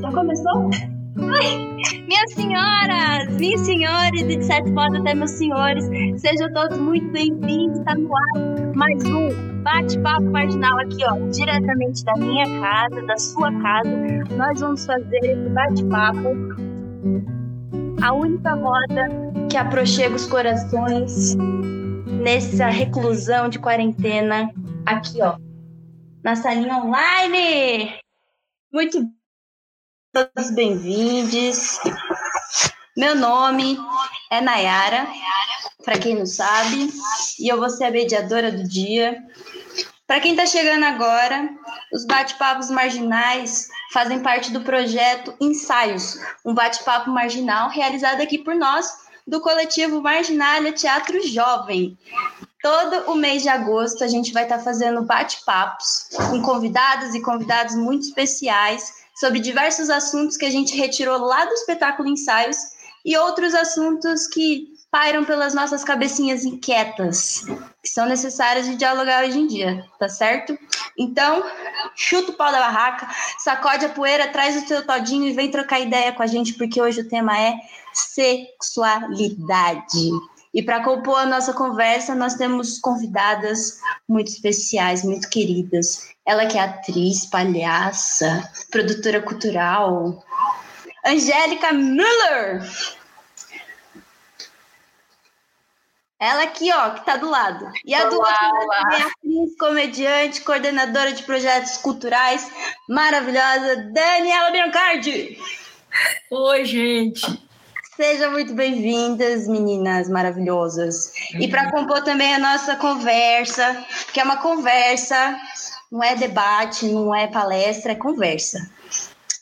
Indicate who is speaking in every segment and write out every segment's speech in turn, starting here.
Speaker 1: Já começou? Ai, minhas senhoras, minhas senhores e de certo modo até meus senhores, sejam todos muito bem-vindos. Está no ar mais um bate-papo marginal aqui, ó, diretamente da minha casa, da sua casa. Nós vamos fazer esse bate-papo, a única roda que aproxega os corações nessa reclusão de quarentena aqui, ó, na salinha online. Muito todos bem-vindos. Meu nome é Nayara, para quem não sabe, e eu vou ser a mediadora do dia. Para quem está chegando agora, os bate-papos marginais fazem parte do projeto Ensaios, um bate-papo marginal realizado aqui por nós, do coletivo Marginalha Teatro Jovem. Todo o mês de agosto a gente vai estar fazendo bate-papos com convidadas e convidados muito especiais sobre diversos assuntos que a gente retirou lá do espetáculo Ensaios e outros assuntos que pairam pelas nossas cabecinhas inquietas, que são necessários de dialogar hoje em dia, tá certo? Então, chuta o pau da barraca, sacode a poeira, traz o seu todinho e vem trocar ideia com a gente, porque hoje o tema é sexualidade. E para compor a nossa conversa, nós temos convidadas muito especiais, muito queridas. Ela que é atriz, palhaça, produtora cultural, Angélica Müller. Ela aqui, ó, que tá do lado. E a do outro lado é atriz, comediante, coordenadora de projetos culturais, maravilhosa, Daniela Biancardi.
Speaker 2: Oi, gente.
Speaker 1: Sejam muito bem-vindas, meninas maravilhosas. E para compor também a nossa conversa, que é uma conversa, não é debate, não é palestra, é conversa.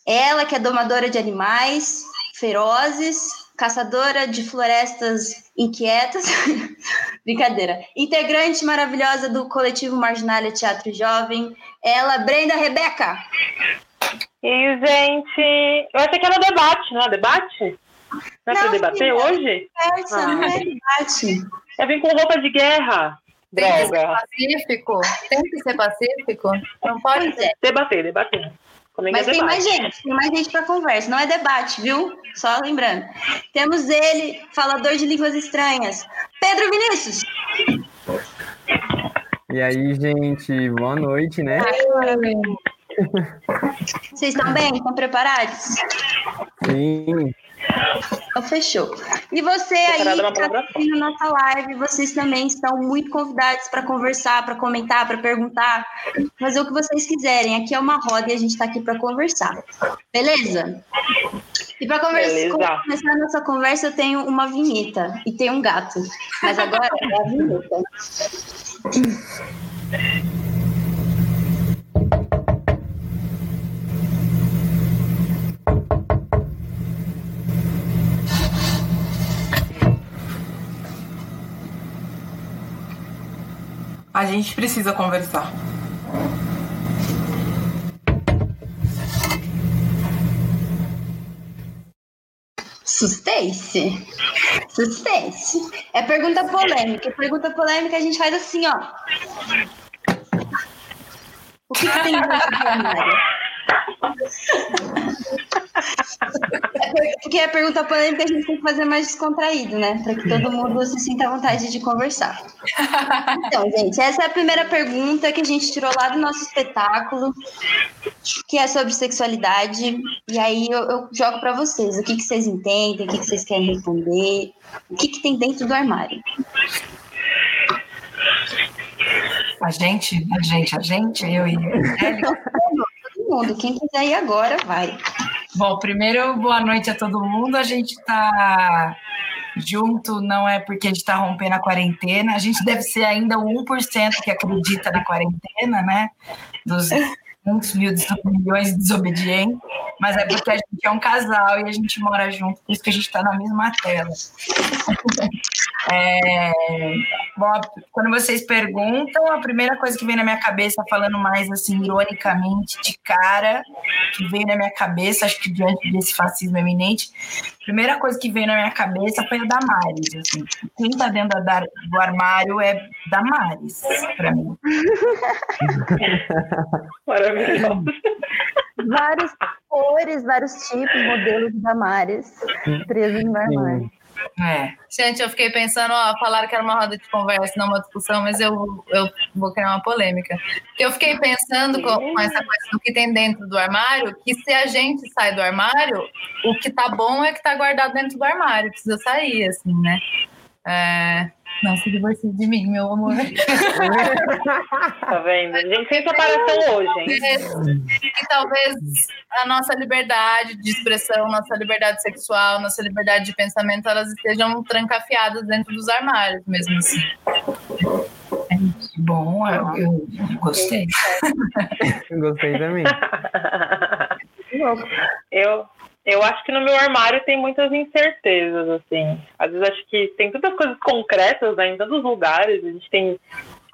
Speaker 1: Ela que é domadora de animais ferozes, caçadora de florestas inquietas, brincadeira, integrante maravilhosa do coletivo Marginalha Teatro Jovem, ela, Brenda Rebeca.
Speaker 3: E, gente, eu achei que era debate, não é debate? Não é para debater hoje?
Speaker 1: Conversa, ah. não é debate.
Speaker 3: Eu vim com roupa de guerra.
Speaker 2: Tem que ser pacífico? Tem que ser pacífico? Não pode ser.
Speaker 3: Debater, debater.
Speaker 1: Comigo Mas é tem mais gente, tem mais gente para conversa. Não é debate, viu? Só lembrando. Temos ele, falador de línguas estranhas. Pedro Vinícius.
Speaker 4: E aí, gente, boa noite, né?
Speaker 1: Vocês estão bem? Estão preparados?
Speaker 4: Sim.
Speaker 1: Então, fechou. E você aí que está assistindo nossa live, vocês também estão muito convidados para conversar, para comentar, para perguntar, fazer o que vocês quiserem. Aqui é uma roda e a gente está aqui para conversar. Beleza? E para começar a nossa conversa, eu tenho uma vinheta e tem um gato. Mas agora é a vinheta.
Speaker 2: A gente precisa conversar.
Speaker 1: Suspense. Suspense. É pergunta polêmica. Pergunta polêmica a gente faz assim, ó. O que, que tem do armário? Porque a pergunta polêmica a gente tem que fazer mais descontraído, né? Para que todo mundo se sinta à vontade de conversar. Então, gente, essa é a primeira pergunta que a gente tirou lá do nosso espetáculo, que é sobre sexualidade. E aí eu, eu jogo para vocês. O que, que vocês entendem? O que, que vocês querem responder? O que, que tem dentro do armário?
Speaker 2: A gente, a gente, a gente, eu e
Speaker 1: mundo, quem quiser ir agora, vai.
Speaker 2: Bom, primeiro, boa noite a todo mundo. A gente está junto, não é porque a gente está rompendo a quarentena. A gente deve ser ainda o 1% que acredita na quarentena, né? Dos muitos mil milhões de desobedientes, mas é porque a gente é um casal e a gente mora junto, por isso que a gente está na mesma tela. É, Bom, quando vocês perguntam, a primeira coisa que vem na minha cabeça, falando mais assim, ironicamente, de cara, que veio na minha cabeça, acho que diante desse fascismo eminente, a primeira coisa que veio na minha cabeça foi a Damares. Assim. Quem tá dentro da, do armário é Damares, para mim.
Speaker 3: Maravilhoso.
Speaker 1: Várias cores, vários tipos, modelos de Damares presos no armário.
Speaker 2: É.
Speaker 5: Gente, eu fiquei pensando, ó, falaram que era uma roda de conversa, não uma discussão, mas eu, eu vou criar uma polêmica. Eu fiquei pensando com, com essa coisa do que tem dentro do armário, que se a gente sai do armário, o que tá bom é que tá guardado dentro do armário, precisa sair, assim, né? É... Não se divorcie de mim, meu amor.
Speaker 3: Tá vendo? A gente tem separação hoje, hein?
Speaker 5: E talvez a nossa liberdade de expressão, nossa liberdade sexual, nossa liberdade de pensamento, elas estejam trancafiadas dentro dos armários, mesmo assim.
Speaker 2: Bom, eu, eu gostei.
Speaker 4: Gostei também.
Speaker 3: Eu, eu acho que no meu armário tem muitas incertezas, assim. Às vezes acho que tem tantas coisas concretas né, em tantos lugares. A gente tem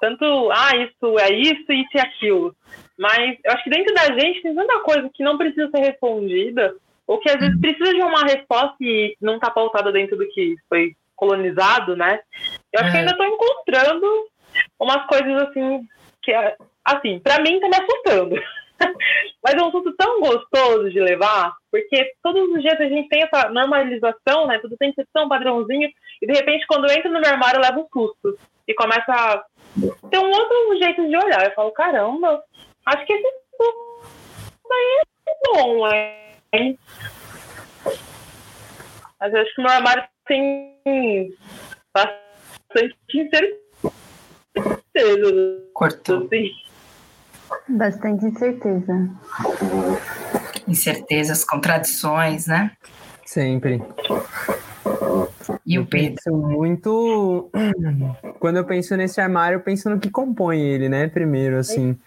Speaker 3: tanto, ah, isso é isso, isso e aquilo. Mas eu acho que dentro da gente tem tanta coisa que não precisa ser respondida, ou que às vezes precisa de uma resposta e não está pautada dentro do que foi colonizado, né? Eu acho que
Speaker 2: É.
Speaker 3: ainda estou encontrando umas coisas assim que, assim, para mim tá me assustando. Mas é um susto tão gostoso de levar, porque todos os dias a gente tem essa normalização, né? Tudo tem que ser tão padrãozinho, e de repente, quando eu entro no meu armário, eu levo um susto. E começa a ter um outro jeito de olhar. Eu falo, caramba, acho que esse susto daí é bom, hein? Mas eu acho que o meu armário tem bastante incerteza.
Speaker 2: Cortou.
Speaker 3: Assim.
Speaker 1: Bastante incerteza.
Speaker 2: Incertezas, contradições, né?
Speaker 4: Sempre.
Speaker 2: E
Speaker 4: eu
Speaker 2: o Pedro?
Speaker 4: penso muito. Quando eu penso nesse armário, eu penso no que compõe ele, né? Primeiro, assim.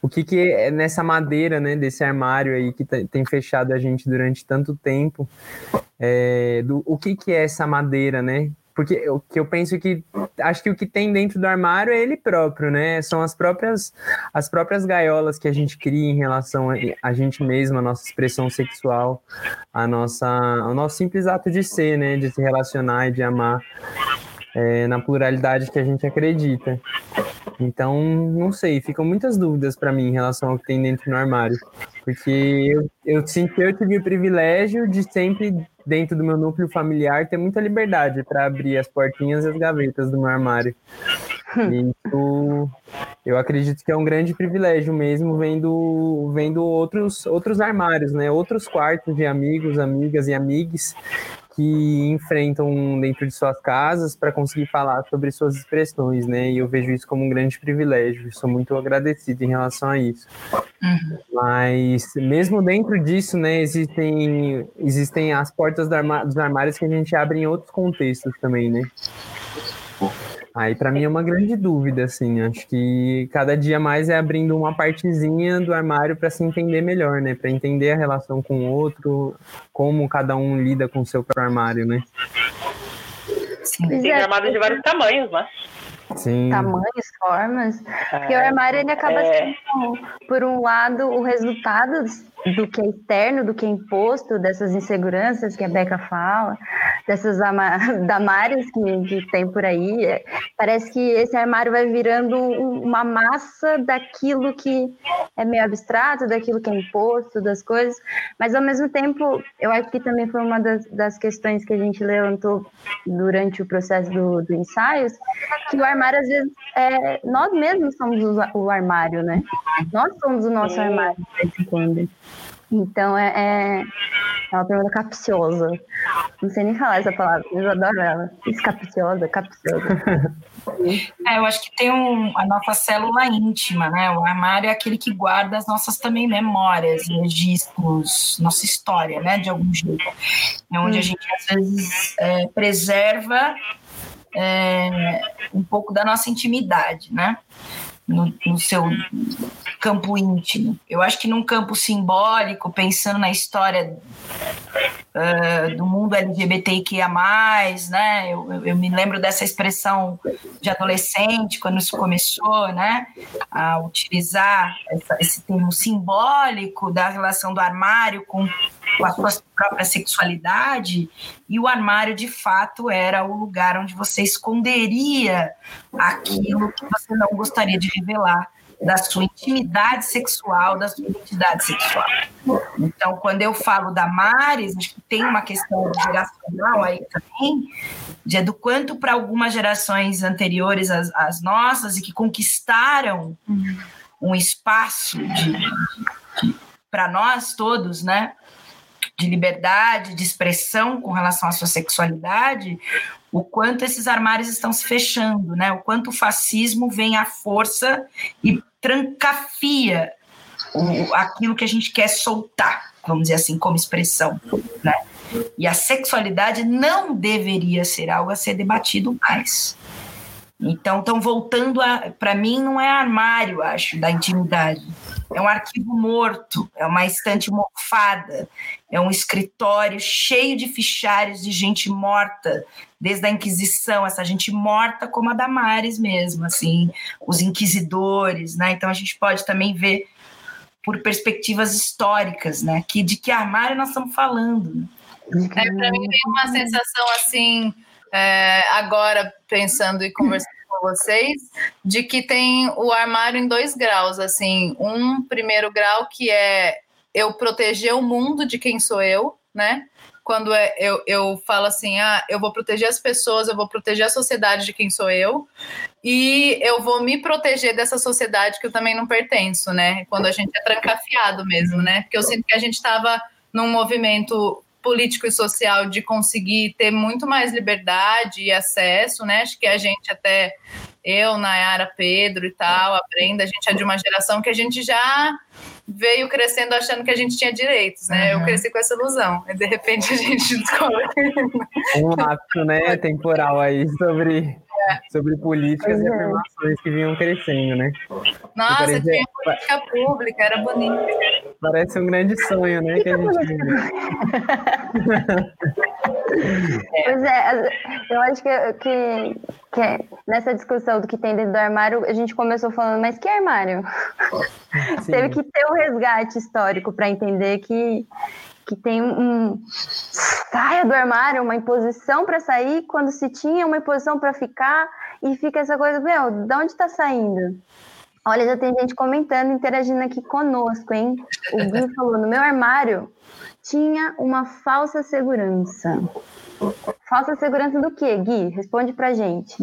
Speaker 4: O que, que é nessa madeira, né? Desse armário aí que tá- tem fechado a gente durante tanto tempo. É, do, o que, que é essa madeira, né? Porque o que eu penso que acho que o que tem dentro do armário é ele próprio, né? São as próprias as próprias gaiolas que a gente cria em relação a, a gente mesmo, a nossa expressão sexual, a nossa o nosso simples ato de ser, né? De se relacionar e de amar é, na pluralidade que a gente acredita. Então, não sei, ficam muitas dúvidas para mim em relação ao que tem dentro do armário. Porque eu, eu sinto que eu tive o privilégio de sempre, dentro do meu núcleo familiar, ter muita liberdade para abrir as portinhas e as gavetas do meu armário. E isso, eu acredito que é um grande privilégio mesmo, vendo, vendo outros, outros armários, né? Outros quartos de amigos, amigas e amigues que enfrentam dentro de suas casas para conseguir falar sobre suas expressões, né? E eu vejo isso como um grande privilégio. Sou muito agradecido em relação a isso.
Speaker 2: Uhum.
Speaker 4: Mas mesmo dentro disso, né, existem existem as portas do arma- dos armários que a gente abre em outros contextos também, né? Aí para mim é uma grande dúvida, assim. Acho que cada dia mais é abrindo uma partezinha do armário para se entender melhor, né? Para entender a relação com o outro, como cada um lida com o seu próprio armário, né?
Speaker 2: Sim.
Speaker 3: Tem
Speaker 1: é,
Speaker 3: armários de vários tamanhos, né?
Speaker 4: Sim.
Speaker 1: tamanhos, formas. Porque o
Speaker 3: É,
Speaker 1: armário ele acaba
Speaker 3: é.
Speaker 1: sendo, por um lado, o resultado do que é externo, do que é imposto, dessas inseguranças que a Beca fala, dessas ama- damares que, que tem por aí. É, Parece que esse armário vai virando um- uma massa daquilo que é meio abstrato, daquilo que é imposto, das coisas. Mas, ao mesmo tempo, eu acho que também foi uma das, das questões que a gente levantou durante o processo do, do ensaios, que o armário, às vezes, é, nós mesmos somos o, o armário, né? Nós somos o nosso
Speaker 3: Sim.
Speaker 1: armário, de vez em quando. Então, é, é, é uma pergunta capciosa. Não sei nem falar essa palavra, mas eu adoro ela. Isso, capciosa.
Speaker 2: É, eu acho que tem um, a nossa célula íntima, né? O armário é aquele que guarda as nossas também memórias, registros, nossa história, né? De algum jeito. É onde a gente, às vezes, é, preserva é, um pouco da nossa intimidade, né? No, no seu campo íntimo. Eu acho que num campo simbólico, pensando na história uh, do mundo LGBTQIA+, né? Eu, eu, eu, me lembro dessa expressão de adolescente, quando isso começou, né? A utilizar essa, esse termo simbólico da relação do armário com, com a sua própria sexualidade, e o armário, de fato, era o lugar onde você esconderia aquilo que você não gostaria de revelar da sua intimidade sexual, da sua identidade sexual. Então, quando eu falo da Maris, acho que tem uma questão geracional aí também, de do quanto para algumas gerações anteriores às, às, nossas e que conquistaram um espaço de, de para nós todos, né? De liberdade, de expressão com relação à sua sexualidade, o quanto esses armários estão se fechando, né? O quanto o fascismo vem à força e trancafia o, aquilo que a gente quer soltar, vamos dizer assim, como expressão, né? E a sexualidade não deveria ser algo a ser debatido mais. Então, estão voltando a. Para mim, não é armário, acho, da intimidade. É um arquivo morto, é uma estante mofada, é um escritório cheio de fichários de gente morta, desde a Inquisição, essa gente morta como a Damares mesmo, assim, os inquisidores, né? Então, a gente pode também ver por perspectivas históricas, né? Que, de que armário nós estamos falando.
Speaker 5: Né? É, para mim, tem uma sensação assim é, agora pensando e conversando com vocês, de que tem o armário em dois graus, assim, um primeiro grau que é eu proteger o mundo de quem sou eu, né? Quando é, eu, eu falo assim, ah, eu vou proteger as pessoas, eu vou proteger a sociedade de quem sou eu, e eu vou me proteger dessa sociedade que eu também não pertenço, né? Quando a gente é trancafiado mesmo, né? Porque eu sinto que a gente estava num movimento político e social de conseguir ter muito mais liberdade e acesso, né? Acho que a gente até eu, Nayara, Pedro e tal, aprenda, a gente é de uma geração que a gente já veio crescendo achando que a gente tinha direitos, né? Uhum. Eu cresci com essa ilusão. E de repente a gente descobre.
Speaker 4: Um rapto, né, temporal aí sobre sobre políticas e é. afirmações que vinham crescendo, né?
Speaker 5: Nossa, parecia... tinha política pública, era bonito.
Speaker 4: Parece um grande sonho, né? Que a gente vive.
Speaker 1: Pois é, eu acho que, que, que, nessa discussão do que tem dentro do armário, a gente começou falando, mas que armário? Teve que ter um resgate histórico para entender que que tem um saia do armário, uma imposição para sair, quando se tinha uma imposição para ficar, e fica essa coisa, meu, de onde está saindo? Olha, já tem gente comentando, interagindo aqui conosco, hein? O Gui falou: no meu armário tinha uma falsa segurança. Falsa segurança do quê, Gui? Responde pra gente.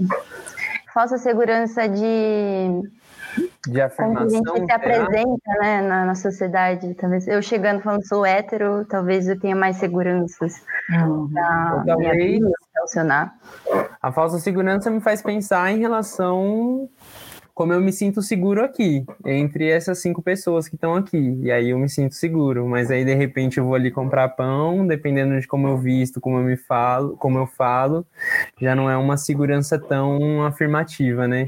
Speaker 1: Falsa segurança de
Speaker 4: de afirmação.
Speaker 1: Como a gente se apresenta né, na, na, sociedade. Talvez eu chegando falando sou hétero, talvez eu tenha mais seguranças
Speaker 4: uhum. pra talvez, relacionar. A falsa segurança me faz pensar em relação como eu me sinto seguro aqui, entre essas cinco pessoas que estão aqui. E aí eu me sinto seguro, mas aí de repente eu vou ali comprar pão, dependendo de como eu visto, como eu me falo, como eu falo, já não é uma segurança tão afirmativa, né?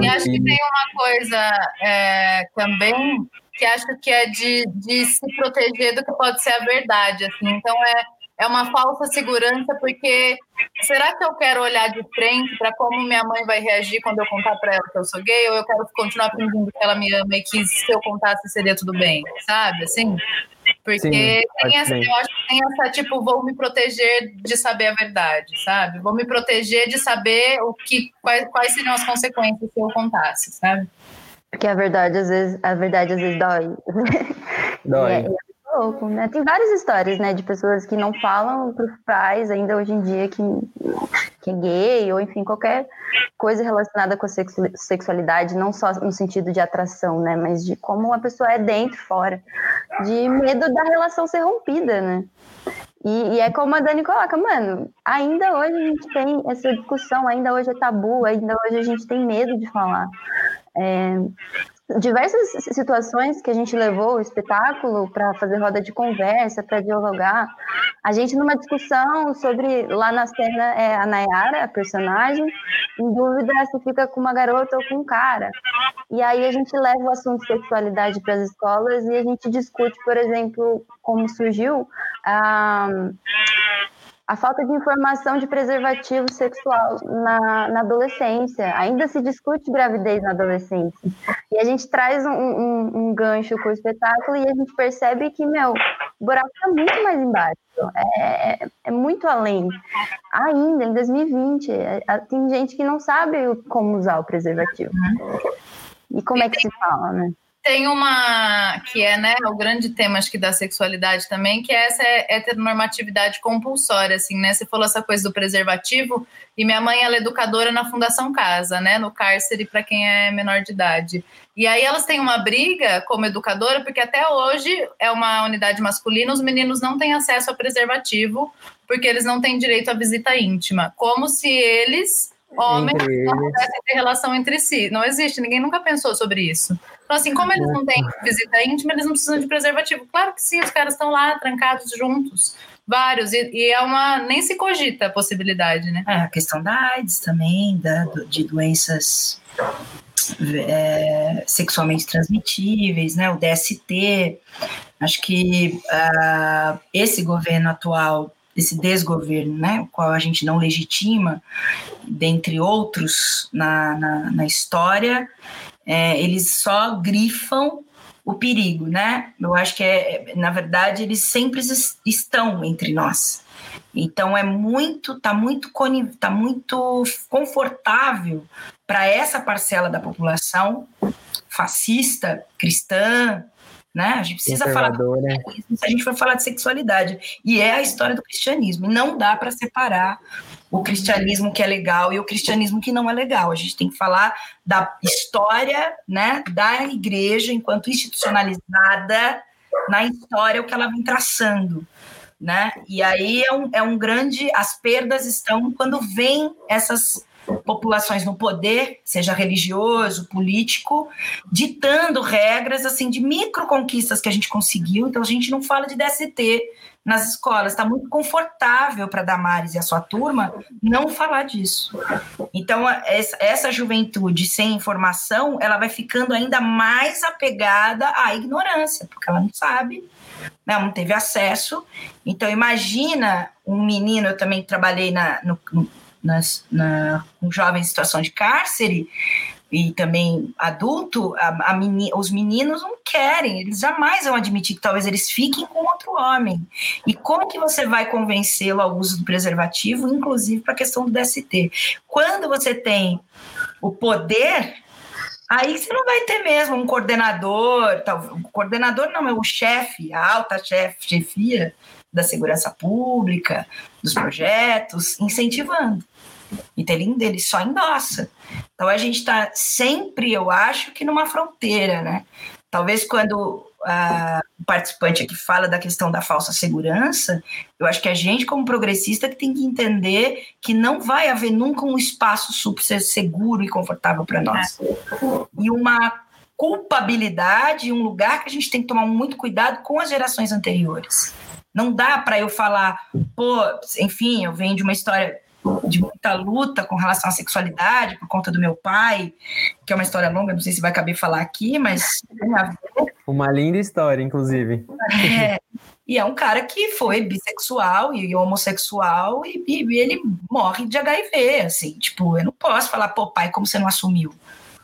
Speaker 5: E acho que tem uma coisa é, também que acho que é de, de se proteger do que pode ser a verdade, assim. Então é é uma falsa segurança, porque será que eu quero olhar de frente para como minha mãe vai reagir quando eu contar para ela que eu sou gay, ou eu quero continuar fingindo que ela me ama e que se eu contasse seria tudo bem, sabe? Assim? Porque Sim, tem essa, eu acho que tem essa, tipo, vou me proteger de saber a verdade, sabe? Vou me proteger de saber o que, quais, quais seriam as consequências se eu contasse, sabe?
Speaker 1: Porque a verdade às vezes, a verdade às vezes dói.
Speaker 4: Dói. É,
Speaker 1: louco, né? Tem várias histórias, né, de pessoas que não falam para os pais ainda hoje em dia que, que é gay, ou enfim, qualquer coisa relacionada com a sexualidade, não só no sentido de atração, né, mas de como a pessoa é dentro, fora, de medo da relação ser rompida, né? E, e, é como a Dani coloca, mano, ainda hoje a gente tem essa discussão, ainda hoje é tabu, ainda hoje a gente tem medo de falar. É, diversas situações que a gente levou o espetáculo para fazer roda de conversa, para dialogar. A gente numa discussão sobre lá na cena é a Nayara, a personagem, em dúvida se fica com uma garota ou com um cara. E aí a gente leva o assunto sexualidade para as escolas e a gente discute, por exemplo, como surgiu a, a falta de informação de preservativo sexual na, na adolescência. Ainda se discute gravidez na adolescência. E a gente traz um, um, um gancho com o espetáculo e a gente percebe que, meu, o buraco está muito mais embaixo. É, é, muito além. Ainda, em 2020, é, tem gente que não sabe como usar o preservativo. E como é que se fala, né?
Speaker 5: Tem uma que é né, o grande tema acho que da sexualidade também, que é essa heteronormatividade compulsória, assim, né? Você falou essa coisa do preservativo, e minha mãe ela é educadora na Fundação Casa, né? No cárcere para quem é menor de idade. E aí elas têm uma briga como educadora, porque até hoje é uma unidade masculina, os meninos não têm acesso ao preservativo, porque eles não têm direito à visita íntima. Como se eles homens não pudessem ter relação entre si. Não existe, ninguém nunca pensou sobre isso. Então, assim, como eles não têm visita íntima, eles não precisam de preservativo. Claro que sim, os caras estão lá trancados juntos, vários, e, e, é uma. nem se cogita a possibilidade, né?
Speaker 2: É, a questão da AIDS também, da, de doenças. É, sexualmente transmitíveis, né? O DST. Acho que uh, esse governo atual desse desgoverno, né, o qual a gente não legitima, dentre outros na, na, na história, é, eles só grifam o perigo, né? Eu acho que é, na verdade, eles sempre estão entre nós. Então é muito, tá muito, tá muito confortável para essa parcela da população fascista, cristã, né? A gente precisa falar se a gente for falar de sexualidade. E é a história do cristianismo. E não dá para separar o cristianismo que é legal e o cristianismo que não é legal. A gente tem que falar da história né, da igreja enquanto institucionalizada na história o que ela vem traçando. Né? E aí é um, é um grande. As perdas estão quando vem essas populações no poder, seja religioso, político, ditando regras assim de micro conquistas que a gente conseguiu. Então a gente não fala de DST nas escolas. Está muito confortável para Damares e a sua turma não falar disso. Então essa juventude sem informação, ela vai ficando ainda mais apegada à ignorância, porque ela não sabe né, não teve acesso. Então, imagina um menino, eu também trabalhei na, no, nas, na, com jovens em situação de cárcere e também adulto, a, a meni, os meninos não querem, eles jamais vão admitir que talvez eles fiquem com outro homem. E como que você vai convencê-lo ao uso do preservativo, inclusive para a questão do DST? Quando você tem o poder, aí você não vai ter mesmo um coordenador, tal, o coordenador não, é o chefe, a alta chefe, chefia da segurança pública, dos projetos, incentivando. Então ele, ele só endossa. Então a gente está sempre, eu acho, que numa fronteira, né? Talvez quando uh, o participante aqui fala da questão da falsa segurança, eu acho que a gente, como progressista, que tem que entender que não vai haver nunca um espaço super seguro e confortável para nós. E uma culpabilidade, um lugar que a gente tem que tomar muito cuidado com as gerações anteriores. Não dá para eu falar, pô, enfim, eu venho de uma história de muita luta com relação à sexualidade por conta do meu pai, que é uma história longa, não sei se vai caber falar aqui, mas tem a ver.
Speaker 4: Uma linda história, inclusive.
Speaker 2: É, e é um cara que foi bissexual e homossexual e, e ele morre de HIV, assim, tipo, eu não posso falar, pô, pai, como você não assumiu?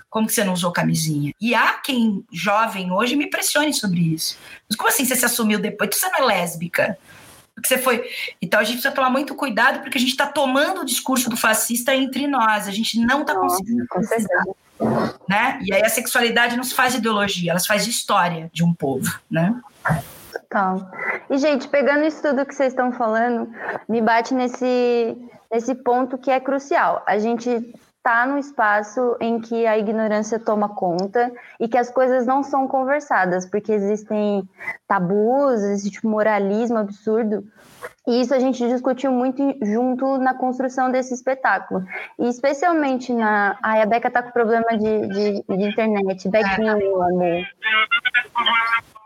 Speaker 2: Como que você não usou camisinha? E há quem, jovem hoje, me pressione sobre isso. Mas como assim você se assumiu depois? Você não é lésbica? Porque você foi. Então a gente precisa tomar muito cuidado, porque a gente está tomando o discurso do fascista entre nós. A gente não está conseguindo. Né? E aí a sexualidade não se faz de ideologia, ela se faz história de um povo, né?
Speaker 1: Total. E, gente, pegando isso tudo que vocês estão falando, me bate nesse, nesse ponto que é crucial. A gente está no espaço em que a ignorância toma conta e que as coisas não são conversadas, porque existem tabus, existe moralismo absurdo E isso a gente discutiu muito junto na construção desse espetáculo. E especialmente na. Ai, a Beca tá com problema de, de, de internet. Bequinha, meu amor.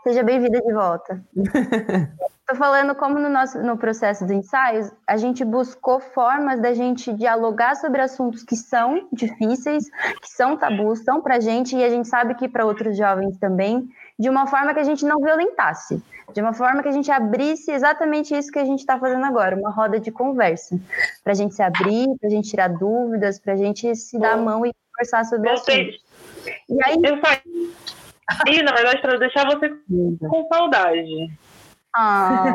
Speaker 1: Seja bem-vinda de volta. Estou falando como no nosso no processo dos ensaios, a gente buscou formas da gente dialogar sobre assuntos que são difíceis, que são tabus, são para a gente e a gente sabe que para outros jovens também, de uma forma que a gente não violentasse, de uma forma que a gente abrisse exatamente isso que a gente está fazendo agora, uma roda de conversa, para a gente se abrir, para a gente tirar dúvidas, para a gente se dar a mão e conversar sobre assuntos. E aí,
Speaker 3: Eu saí, na verdade, para deixar você com saudade.
Speaker 1: ah,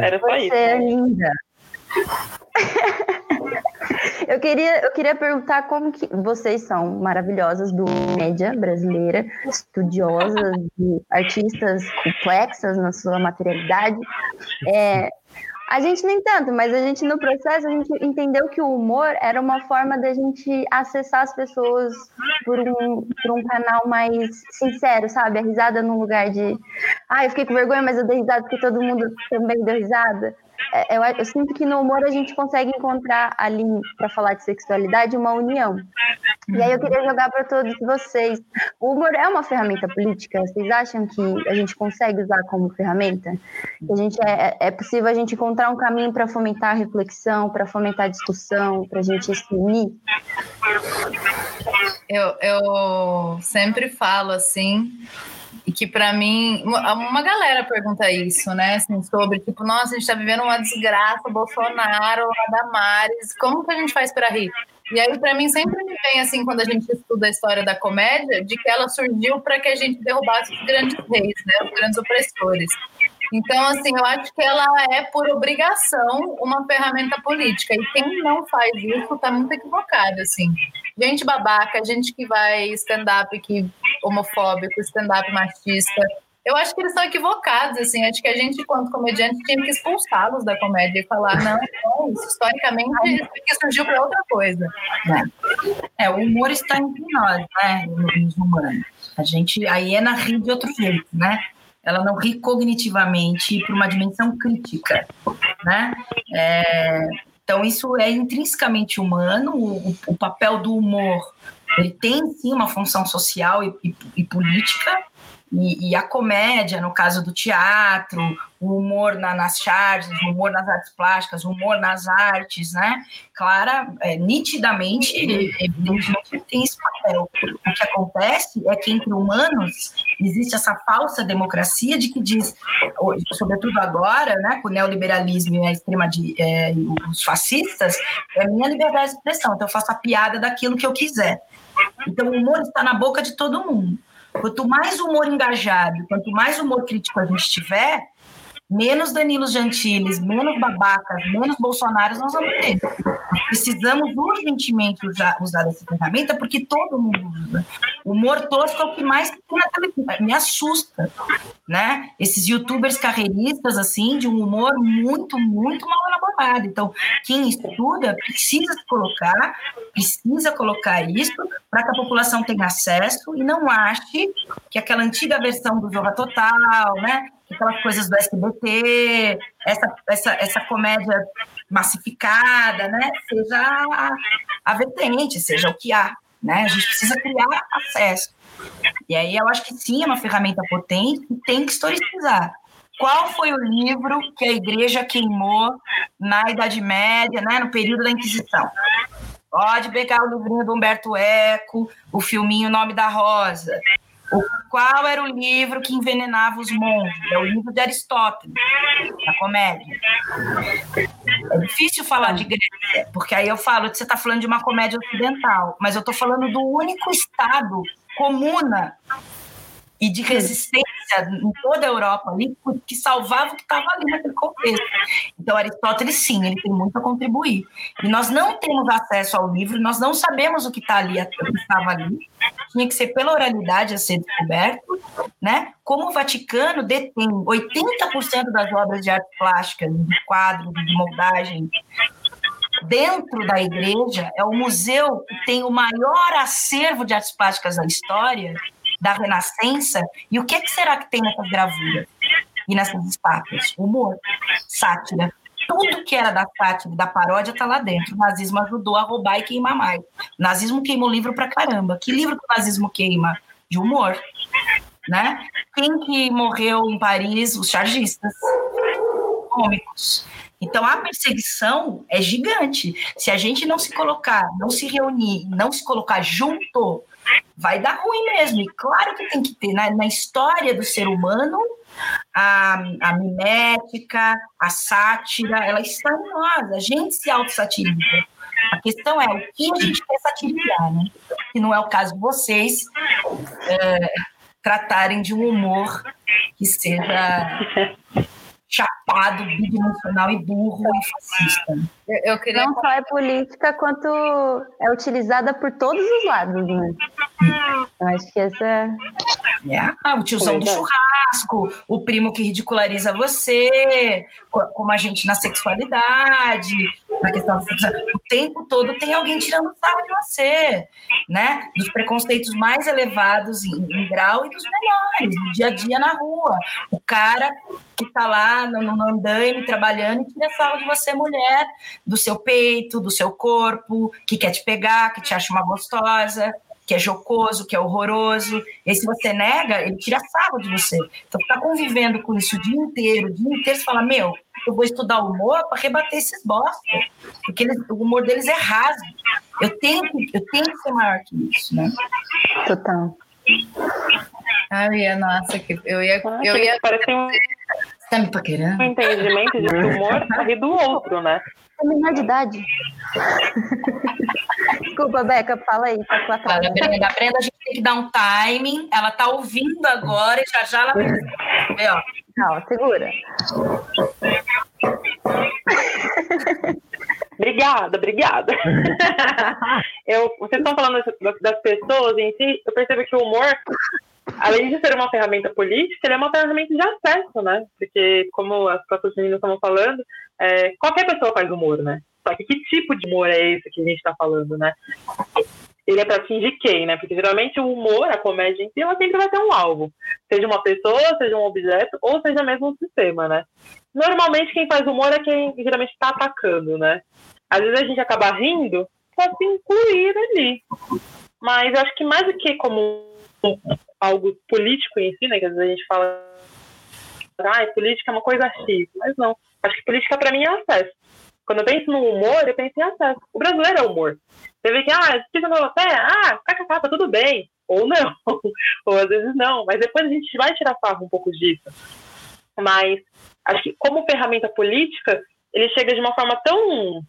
Speaker 3: Era só
Speaker 1: você
Speaker 3: isso.
Speaker 1: é linda. Eu queria, eu queria perguntar como que vocês são maravilhosas do média brasileira, estudiosas, artistas complexas na sua materialidade. É, a gente nem tanto, mas a gente no processo a gente entendeu que o humor era uma forma da gente acessar as pessoas por um, por um canal mais sincero, sabe? A risada num lugar de, ah, eu fiquei com vergonha, mas eu dei risada porque todo mundo também deu risada. É, Eu, eu sinto que no humor a gente consegue encontrar ali, para falar de sexualidade, uma união. E aí eu queria jogar para todos vocês. O humor é uma ferramenta política? Vocês acham que a gente consegue usar como ferramenta? A gente é, é possível a gente encontrar um caminho para fomentar a reflexão, para fomentar a discussão, para a gente se unir?
Speaker 5: Eu, eu sempre falo assim, e que para mim, uma galera pergunta isso, né? Assim, sobre, tipo, nossa, a gente tá vivendo uma desgraça, Bolsonaro, a Damares, como que a gente faz para rir? E aí, para mim, sempre me vem, assim, quando a gente estuda a história da comédia, de que ela surgiu para que a gente derrubasse os grandes reis, né? Os grandes opressores. Então, assim, eu acho que ela é, por obrigação, uma ferramenta política. E quem não faz isso está muito equivocado, assim. Gente babaca, gente que vai stand-up que homofóbico, stand-up machista. Eu acho que eles estão equivocados, assim. Acho que a gente, enquanto comediante, tinha que expulsá-los da comédia e falar, não, não isso historicamente isso surgiu para outra coisa.
Speaker 2: É, o humor está entre nós, né, nos humanos. A gente, a hiena ri de outro jeito, né? Ela não ri cognitivamente por uma dimensão crítica, né? É, então isso é intrinsecamente humano. O, o papel do humor ele tem sim uma função social e, e- e política. E, e a comédia, no caso do teatro, o humor na- nas charges, o humor nas artes plásticas, o humor nas artes, né? Clara, é, nitidamente, evidentemente, tem esse papel. O que acontece é que entre humanos existe essa falsa democracia de que diz, sobretudo agora, né, com o neoliberalismo e a extrema de, é, os fascistas, é minha liberdade de expressão. Então eu faço a piada daquilo que eu quiser. Então o humor está na boca de todo mundo. Quanto mais humor engajado, quanto mais humor crítico a gente tiver, menos Danilo Gentiles, menos babacas, menos Bolsonaros nós vamos ter. Precisamos urgentemente usar, usar essa ferramenta porque todo mundo usa. O humor tosco é o que mais. Me assusta, né? Esses youtubers carreiristas, assim, de um humor muito, muito mal elaborado. Então, quem estuda precisa se colocar, precisa colocar isso para que a população tenha acesso e não ache que aquela antiga versão do Zorra Total, né? Aquelas coisas do SBT, essa, essa, essa comédia massificada, né? Seja a, a vertente, seja o que há, né? A gente precisa criar acesso. E aí eu acho que sim, é uma ferramenta potente e tem que historicizar. Qual foi o livro que a igreja queimou na Idade Média, né, no período da Inquisição? Pode pegar o livrinho do Humberto Eco, o filminho Nome da Rosa. Qual era o livro que envenenava os monges? É o livro de Aristóteles, a comédia. É difícil falar de Grécia, porque aí eu falo que você está falando de uma comédia ocidental, mas eu estou falando do único estado comuna e de resistência em toda a Europa ali, que salvava o que estava ali naquele contexto. Então, Aristóteles, sim, ele tem muito a contribuir. E nós não temos acesso ao livro, nós não sabemos o que está ali, o que estava ali. Tinha que ser pela oralidade a ser descoberto, né? Como o Vaticano detém 80% das obras de arte plástica, de quadro, de moldagem, dentro da igreja, é o museu que tem o maior acervo de artes plásticas da história, da Renascença. E o que, que será que tem nessas gravuras? e nessas estátuas? Humor, sátira. Tudo que era da sátira, da paródia, tá lá dentro. O nazismo ajudou a roubar e queimar mais. O nazismo queimou livro pra caramba. Que livro que o nazismo queima? De humor. Né? Quem que morreu em Paris? Os chargistas. Cômicos. Então a perseguição é gigante. Se a gente não se colocar, não se reunir, não se colocar junto, vai dar ruim mesmo. E claro que tem que ter na, na história do ser humano a, a mimética, a sátira, ela está em nós. A gente se auto-satiriza. A questão é o que a gente quer satirizar, né? Que não é o caso de vocês é, tratarem de um humor que seja chapado, bidimensional e burro e fascista.
Speaker 1: Eu, eu queria... Não só é política, quanto é utilizada por todos os lados, né? Eu acho que essa...
Speaker 2: É, ah, o tiozão do churrasco, o primo que ridiculariza você, como a gente na sexualidade, na questão O tempo todo tem alguém tirando sarro de você, né? Dos preconceitos mais elevados em, em grau e dos menores, no dia a dia na rua. O cara que tá lá no, no andaime trabalhando e tira sarro de você, mulher, do seu peito, do seu corpo, que quer te pegar, que te acha uma gostosa, que é jocoso, que é horroroso. E se você nega, ele tira sarro de você. Então, ficar convivendo com isso o dia inteiro, o dia inteiro, você fala, meu, eu vou estudar humor para rebater esses bosta. Porque eles, o humor deles é raso. Eu tenho, eu tenho que ser maior que isso, né?
Speaker 1: Total.
Speaker 5: Ah, eu nossa, que eu ia. Eu ia
Speaker 3: parece um,
Speaker 2: tá me paquerando?
Speaker 3: um entendimento de humor rir do outro, né?
Speaker 1: É menor de idade. Desculpa, Beca, fala aí, tá com a
Speaker 2: Brenda, a Brenda, a gente tem que dar um timing. Ela tá ouvindo agora e já já ela vai ó.
Speaker 1: Não, segura.
Speaker 3: Obrigada, obrigada. eu, vocês estão falando das, das pessoas em si, eu percebo que o humor além de ser uma ferramenta política, ele é uma ferramenta de acesso, né? Porque, como as próprias meninas estavam falando, é, qualquer pessoa faz humor, né? Só que que tipo de humor é esse que a gente está falando, né? Ele é para atingir quem, né? Porque geralmente o humor, a comédia em si, ela sempre vai ter um alvo. Seja uma pessoa, seja um objeto, ou seja mesmo um sistema, né? Normalmente quem faz humor é quem geralmente está atacando, né? Às vezes a gente acaba rindo para se incluir ali. Mas acho que mais do que como algo político em si, né? Que às vezes a gente fala, ah, política é uma coisa X, mas não. Acho que política para mim é acesso. Quando eu penso no humor, eu penso em acesso. O brasileiro é humor. Você vê que, ah, fica no você, ah, kkk, tá tudo bem. Ou não. Ou às vezes não. Mas depois a gente vai tirar sarro um pouco disso. Mas acho que como ferramenta política, ele chega de uma forma tão.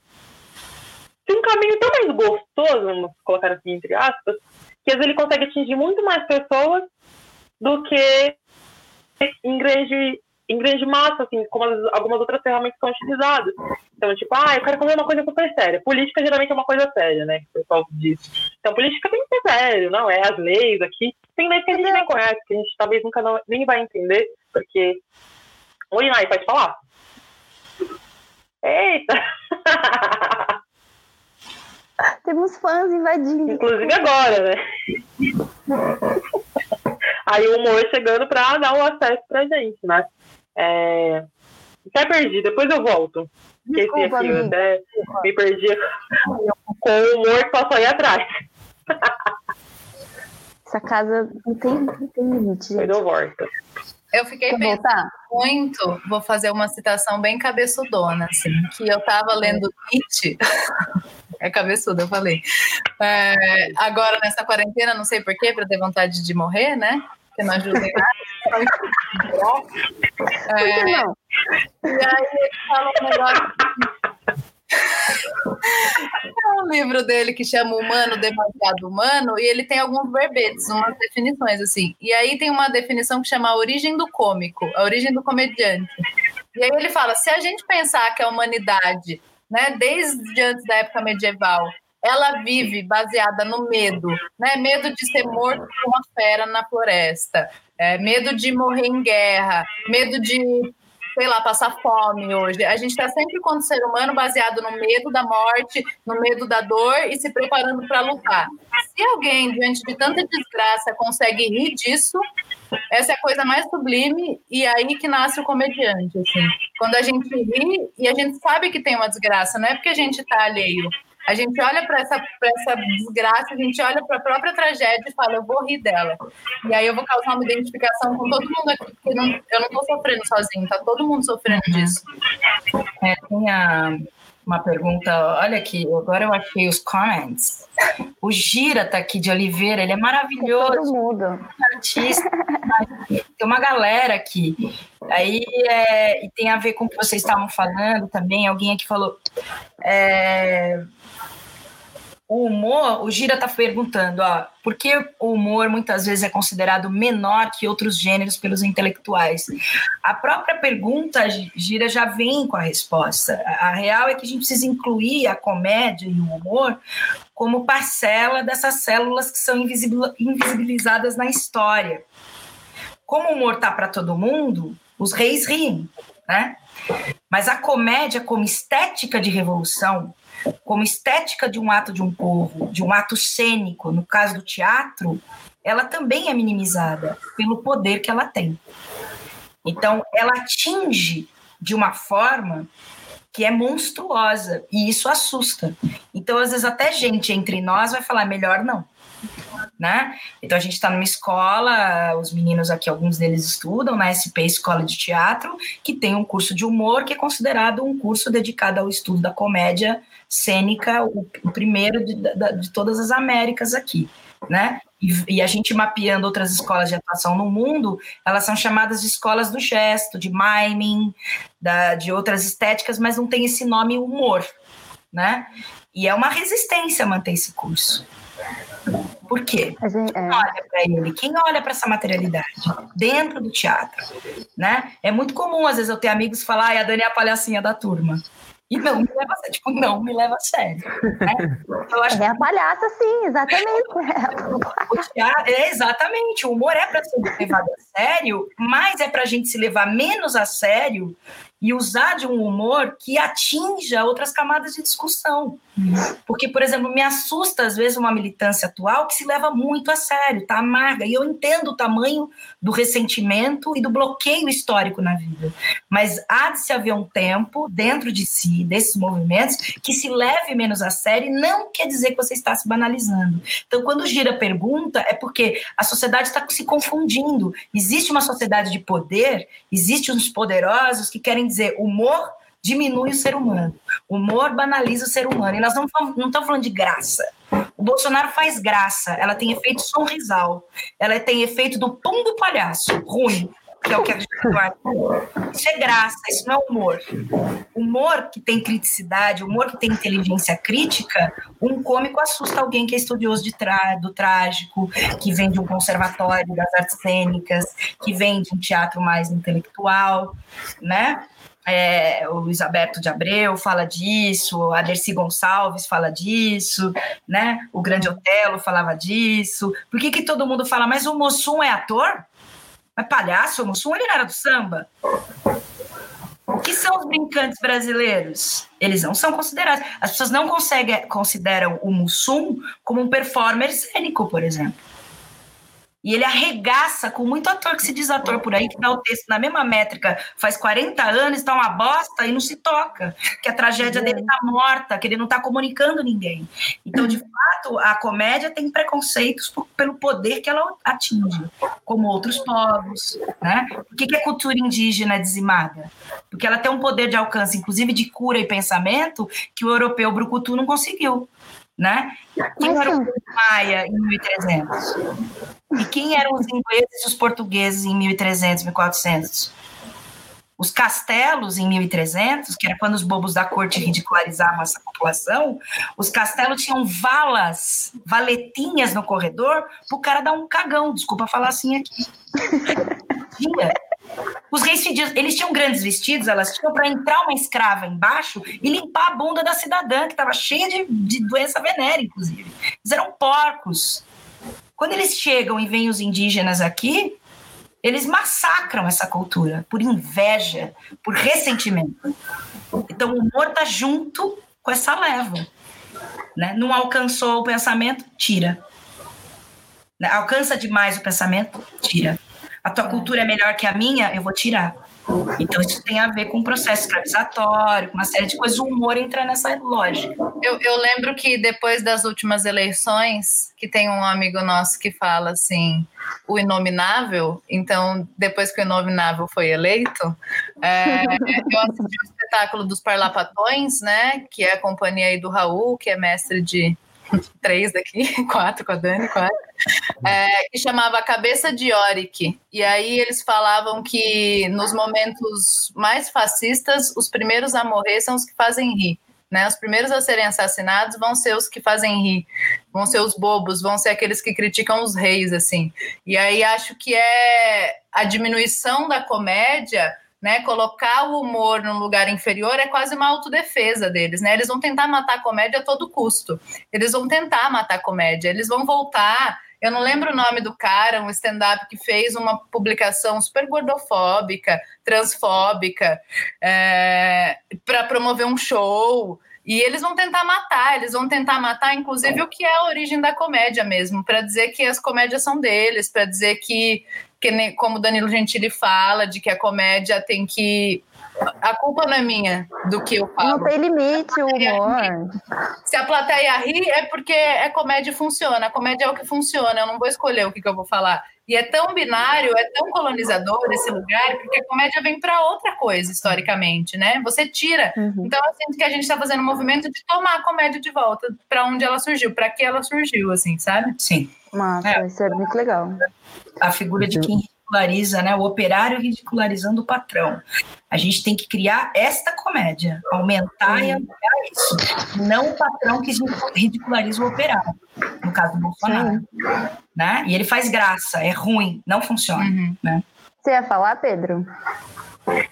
Speaker 3: de um caminho tão mais gostoso, vamos colocar assim, entre aspas, que às vezes ele consegue atingir muito mais pessoas do que em grande, em grande massa, assim, como as, algumas outras ferramentas são utilizadas. Então, tipo, ah, eu quero fazer uma coisa super séria. Política geralmente é uma coisa séria, né? Que o pessoal diz. Então, política tem que ser sério, não é? As leis aqui. Tem leis que a gente nem conhece, que a gente talvez nunca não, nem vai entender, porque. Oi, Nai, pode falar? Eita!
Speaker 1: Temos fãs invadindo.
Speaker 3: Inclusive agora, né? Aí o humor chegando para dar o acesso pra gente, né? É... Até perdi, depois eu volto. Esqueci aqui, eu até me perdi com o humor que passou aí atrás.
Speaker 1: Essa casa não tem, não tem limite, gente.
Speaker 3: Depois eu volto.
Speaker 5: Eu fiquei Quer pensando voltar? muito, vou fazer uma citação bem cabeçudona, assim, que eu tava lendo Nietzsche é cabeçuda, eu falei. É, agora, nessa quarentena, não sei porquê, para ter vontade de morrer, né? Que não ajuda em nada. é, não? E aí ele fala um negócio. É um livro dele que chama Humano Demasiado Humano e ele tem alguns verbetes, umas definições assim. E aí tem uma definição que chama a origem do cômico, a origem do comediante. E aí ele fala: se a gente pensar que a humanidade né, desde antes da época medieval, ela vive baseada no medo, né? Medo de ser morto por uma fera na floresta, é, medo de morrer em guerra, medo de sei lá, passar fome hoje. A gente está sempre, quando ser humano, baseado no medo da morte, no medo da dor e se preparando para lutar. Se alguém, diante de tanta desgraça, consegue rir disso, essa é a coisa mais sublime e é aí que nasce o comediante. Assim. Quando a gente ri e a gente sabe que tem uma desgraça, não é porque a gente está alheio, a gente olha para essa, essa desgraça, a gente olha para a própria tragédia e fala, eu vou rir dela. E aí eu vou causar uma identificação com todo mundo aqui, porque não, eu não estou sofrendo sozinho, tá todo mundo sofrendo disso.
Speaker 2: É, tem a, uma pergunta, olha aqui, agora eu achei os comments. O Gira tá aqui de Oliveira, ele é maravilhoso.
Speaker 1: Todo mundo.
Speaker 2: Artista. Tem uma galera aqui. Aí é, e tem a ver com o que vocês estavam falando também. Alguém aqui falou. É, o humor, o Gira está perguntando, ó, por que o humor muitas vezes é considerado menor que outros gêneros pelos intelectuais? A própria pergunta, Gira, já vem com a resposta. A real é que a gente precisa incluir a comédia e o humor como parcela dessas células que são invisibilizadas na história. Como o humor tá para todo mundo, os reis riem, né? Mas a comédia como estética de revolução, como estética de um ato de um povo, de um ato cênico, no caso do teatro, ela também é minimizada pelo poder que ela tem. Então, ela atinge de uma forma que é monstruosa e isso assusta. Então, às vezes, até gente entre nós vai falar: melhor não né? Então a gente está numa escola, os meninos aqui, alguns deles estudam na SP Escola de Teatro, que tem um curso de humor que é considerado um curso dedicado ao estudo da comédia cênica, o, o primeiro de, de, de todas as Américas aqui, né? E, e, a gente mapeando outras escolas de atuação no mundo, elas são chamadas de escolas do gesto, de miming, da, de outras estéticas, mas não tem esse nome humor, né? E é uma resistência manter esse curso. Por quê?
Speaker 1: Gente, é...
Speaker 2: Quem olha para ele? Quem olha para essa materialidade dentro do teatro? Né? É muito comum, às vezes, eu ter amigos falar, ah, a Dani é a palhacinha da turma. E não me leva a sério, tipo, não me leva a sério. Né?
Speaker 1: Eu acho é a palhaça, sim, exatamente.
Speaker 2: é, exatamente, o humor é para ser levado a sério, mas é para a gente se levar menos a sério e usar de um humor que atinja outras camadas de discussão. Porque, por exemplo, me assusta às vezes uma militância atual que se leva muito a sério, tá amarga. E eu entendo o tamanho do ressentimento e do bloqueio histórico na vida. Mas há de se haver um tempo dentro de si, desses movimentos, que se leve menos a sério e não quer dizer que você está se banalizando. Então, quando gira pergunta, é porque a sociedade está se confundindo. Existe uma sociedade de poder, existem uns poderosos que querem dizer humor diminui o ser humano. Humor banaliza o ser humano. E nós não, não estamos falando de graça. O Bolsonaro faz graça, ela tem efeito sonrisal, ela tem efeito do pum do palhaço, ruim, que é o que a gente Isso é graça, isso não é humor. Humor que tem criticidade, humor que tem inteligência crítica, um cômico assusta alguém que é estudioso de tra do trágico, que vem de um conservatório das artes cênicas, que vem de um teatro mais intelectual, né? É, o Luiz Alberto de Abreu fala disso, a Dercy Gonçalves fala disso, né? O Grande Otelo falava disso. Por que, que todo mundo fala, mas o Mossum é ator? É palhaço? O Mossum ele não era do samba? O que são os brincantes brasileiros? Eles não são considerados. As pessoas não conseguem, consideram o Mussum como um performer cênico, por exemplo. E ele arregaça com muito ator que se diz ator por aí, que dá o texto na mesma métrica faz 40 anos, está uma bosta e não se toca. Que a tragédia dele está morta, que ele não está comunicando ninguém. Então, de fato, a comédia tem preconceitos pelo poder que ela atinge, como outros povos. Né? Por que, que a cultura indígena é dizimada? Porque ela tem um poder de alcance, inclusive de cura e pensamento, que o europeu brucutu não conseguiu né? Quem era o Maia em 1300? E quem eram os ingleses e os portugueses em 1300, 1400? Os castelos em 1300, que era quando os bobos da corte ridicularizavam essa população, os castelos tinham valas, valetinhas no corredor para o cara dar um cagão, desculpa falar assim aqui. Os reis eles tinham grandes vestidos, elas tinham para entrar uma escrava embaixo e limpar a bunda da cidadã, que estava cheia de, de doença venérea, inclusive. Eles eram porcos. Quando eles chegam e vêm os indígenas aqui, eles massacram essa cultura por inveja, por ressentimento. Então o humor está junto com essa leva. Né? Não alcançou o pensamento, tira. Alcança demais o pensamento, tira. A tua cultura é melhor que a minha, eu vou tirar. Então, isso tem a ver com o processo escravizatório, com uma série de coisas. O humor entra nessa lógica.
Speaker 5: Eu, eu, lembro que depois das últimas eleições, que tem um amigo nosso que fala assim, o inominável. Então, depois que o inominável foi eleito, é, eu assisti o espetáculo dos Parlapatões, né? Que é a companhia aí do Raul, que é mestre de três daqui, quatro com a Dani, quatro, é, que chamava Cabeça de Yorick. E aí eles falavam que nos momentos mais fascistas, os primeiros a morrer são os que fazem rir. Né? Os primeiros a serem assassinados vão ser os que fazem rir, vão ser os bobos, vão ser aqueles que criticam os reis, assim. E aí acho que é a diminuição da comédia né, colocar o humor num lugar inferior é quase uma autodefesa deles, né? Eles vão tentar matar a comédia a todo custo. Eles vão tentar matar a comédia, eles vão voltar. Eu não lembro o nome do cara, um stand-up que fez uma publicação super gordofóbica, transfóbica, é, para promover um show. E eles vão tentar matar, eles vão tentar matar, inclusive, o que é a origem da comédia mesmo, para dizer que as comédias são deles, para dizer que que como Danilo Gentili fala, de que a comédia tem que. A culpa não é minha do que eu falo.
Speaker 1: Não tem limite o humor.
Speaker 5: Se a plateia ri, é porque a comédia funciona. A comédia é o que funciona. Eu não vou escolher o que, que eu vou falar. E é tão binário, é tão colonizador esse lugar, porque a comédia vem para outra coisa, historicamente, né? Você tira. Uhum. Então, eu sinto que a gente está fazendo um movimento de tomar a comédia de volta para onde ela surgiu, para que ela surgiu, assim, sabe?
Speaker 2: Sim.
Speaker 1: Massa, é. isso é muito legal.
Speaker 2: A figura de quem ridiculariza, né? O operário ridicularizando o patrão. A gente tem que criar esta comédia, aumentar e ampliar isso. Não o patrão que ridiculariza o operário, no caso do Bolsonaro. Né? E ele faz graça, é ruim, não funciona. Uhum. Né?
Speaker 1: Você ia falar, Pedro?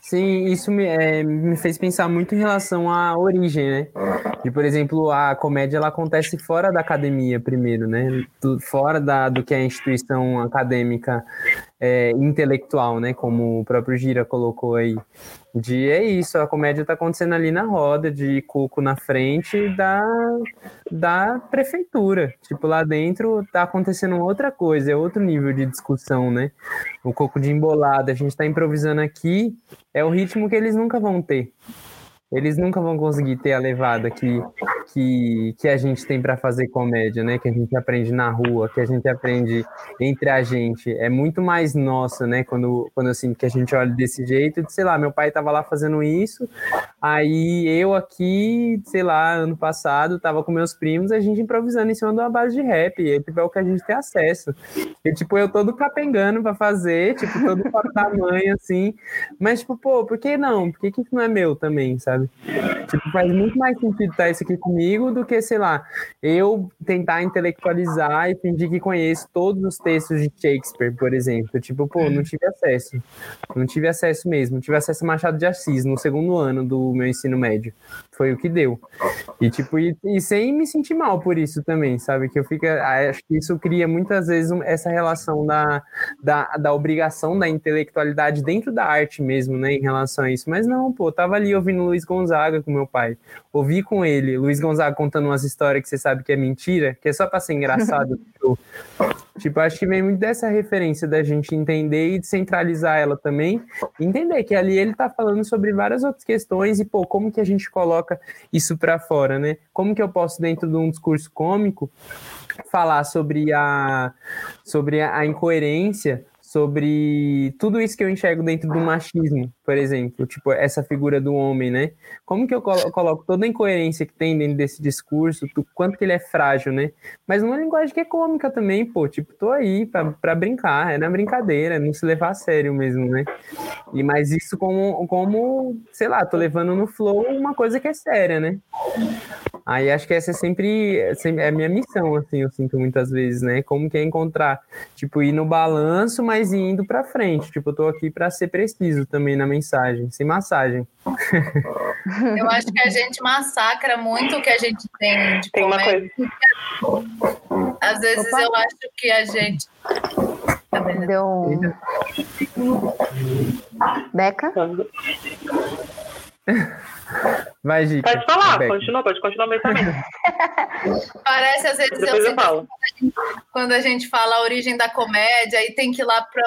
Speaker 4: Sim, isso me, é, me fez pensar muito em relação à origem, né? De, por exemplo, a comédia ela acontece fora da academia primeiro, né? Fora da, do que é a instituição acadêmica é, intelectual, né? Como o próprio Gira colocou aí. De é isso, a comédia está acontecendo ali na roda, de cuco na frente da, da prefeitura. Tipo, lá dentro está acontecendo outra coisa, é outro nível de discussão, né? O coco de embolada, a gente está improvisando aqui, é o ritmo que eles nunca vão ter eles nunca vão conseguir ter a levada que, que, que a gente tem para fazer comédia, né? Que a gente aprende na rua, que a gente aprende entre a gente. É muito mais nossa, né? Quando, quando assim, que a gente olha desse jeito, de, sei lá, meu pai estava lá fazendo isso, aí eu aqui, sei lá, ano passado, estava com meus primos, a gente improvisando em cima de uma base de rap, e tipo, é o que a gente tem acesso. E, tipo, eu todo capengando para fazer, tipo, todo fora da mãe, assim, mas, tipo, pô, por que não? Por que, que não é meu também, sabe? Sabe? Tipo, faz muito mais sentido estar isso aqui comigo do que, sei lá, eu tentar intelectualizar e fingir que conheço todos os textos de Shakespeare, por exemplo. Tipo, pô, não tive acesso. Não tive acesso mesmo. Tive acesso a Machado de Assis no segundo ano do meu ensino médio. Foi o que deu. E, tipo, e, e sem me sentir mal por isso também, sabe? Que eu fico. Acho que isso cria muitas vezes essa relação da, da, da obrigação da intelectualidade dentro da arte mesmo, né? Em relação a isso. Mas não, pô, tava ali ouvindo Luiz Gonzaga com meu pai. Ouvi com ele, Luiz Gonzaga contando umas histórias que você sabe que é mentira, que é só para ser engraçado. tipo, tipo, acho que vem muito dessa referência da gente entender e descentralizar ela também. Entender que ali ele tá falando sobre várias outras questões e, pô, como que a gente coloca isso para fora, né? Como que eu posso, dentro de um discurso cômico, falar sobre a, sobre a incoerência sobre tudo isso que eu enxergo dentro do machismo, por exemplo, tipo essa figura do homem, né? Como que eu coloco toda a incoerência que tem dentro desse discurso, do quanto que ele é frágil, né? Mas numa linguagem que é cômica também, pô, tipo, tô aí para brincar, é na brincadeira, não se levar a sério mesmo, né? E mais isso como como, sei lá, tô levando no flow uma coisa que é séria, né? Aí acho que essa é sempre, é a minha missão, assim, eu sinto muitas vezes, né? Como que é encontrar, tipo, ir no balanço, mas mais indo para frente. Tipo, eu tô aqui para ser preciso também na mensagem, sem massagem.
Speaker 5: Eu acho que a gente massacra muito o que a gente tem de
Speaker 3: Tem uma coisa.
Speaker 5: Às vezes Opa. eu acho que a gente. Tá
Speaker 1: Deu um... Beca?
Speaker 3: Pode falar, continua, pode continuar o pensamento.
Speaker 5: Parece às vezes
Speaker 3: Depois eu
Speaker 5: sinto
Speaker 3: falo.
Speaker 5: quando a gente fala a origem da comédia e tem que ir lá para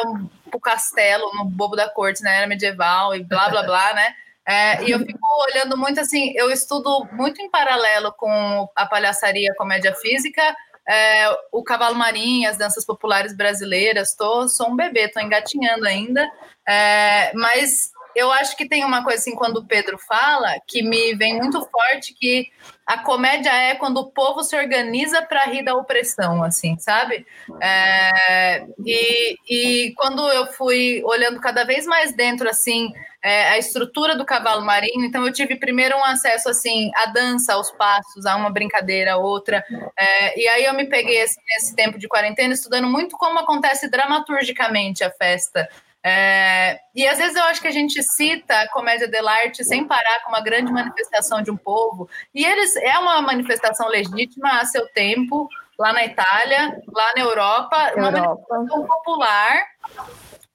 Speaker 5: o castelo, no bobo da corte, na era medieval e blá blá blá, né? É, e eu fico olhando muito assim, eu estudo muito em paralelo com a palhaçaria comédia física, é, o cavalo marinho, as danças populares brasileiras, tô, sou um bebê, tô engatinhando ainda, é, mas eu acho que tem uma coisa assim, quando o Pedro fala, que me vem muito forte, que a comédia é quando o povo se organiza para rir da opressão, assim, sabe? É, e, e quando eu fui olhando cada vez mais dentro, assim, é, a estrutura do cavalo marinho, então eu tive primeiro um acesso, assim, à dança, aos passos, a uma brincadeira, a outra, é, e aí eu me peguei, assim, nesse tempo de quarentena, estudando muito como acontece dramaturgicamente a festa, é, e às vezes eu acho que a gente cita a comédia dell'arte sem parar com uma grande manifestação de um povo, e eles é uma manifestação legítima a seu tempo, lá na Itália, lá na Europa, uma
Speaker 1: Europa.
Speaker 5: manifestação popular,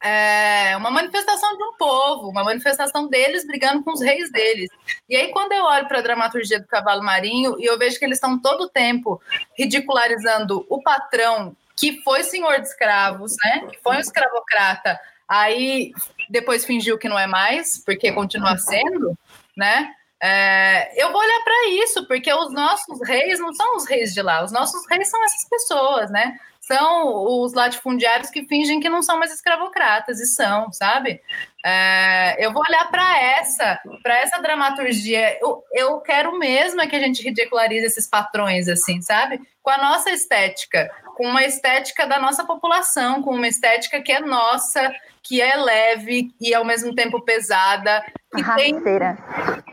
Speaker 5: é, uma manifestação de um povo, uma manifestação deles brigando com os reis deles. E aí, quando eu olho para a dramaturgia do Cavalo Marinho e eu vejo que eles estão todo o tempo ridicularizando o patrão que foi senhor de escravos, né? Que foi um escravocrata, aí depois fingiu que não é mais, porque continua sendo, né? É, eu vou olhar para isso, porque os nossos reis não são os reis de lá, os nossos reis são essas pessoas, né? São os latifundiários que fingem que não são mais escravocratas, e são, sabe? É, eu vou olhar para essa, para essa dramaturgia. Eu, eu quero mesmo é que a gente ridicularize esses patrões, assim, sabe? Com a nossa estética, com uma estética da nossa população, com uma estética que é nossa, que é leve e ao mesmo tempo pesada, que tem
Speaker 1: Rasteira.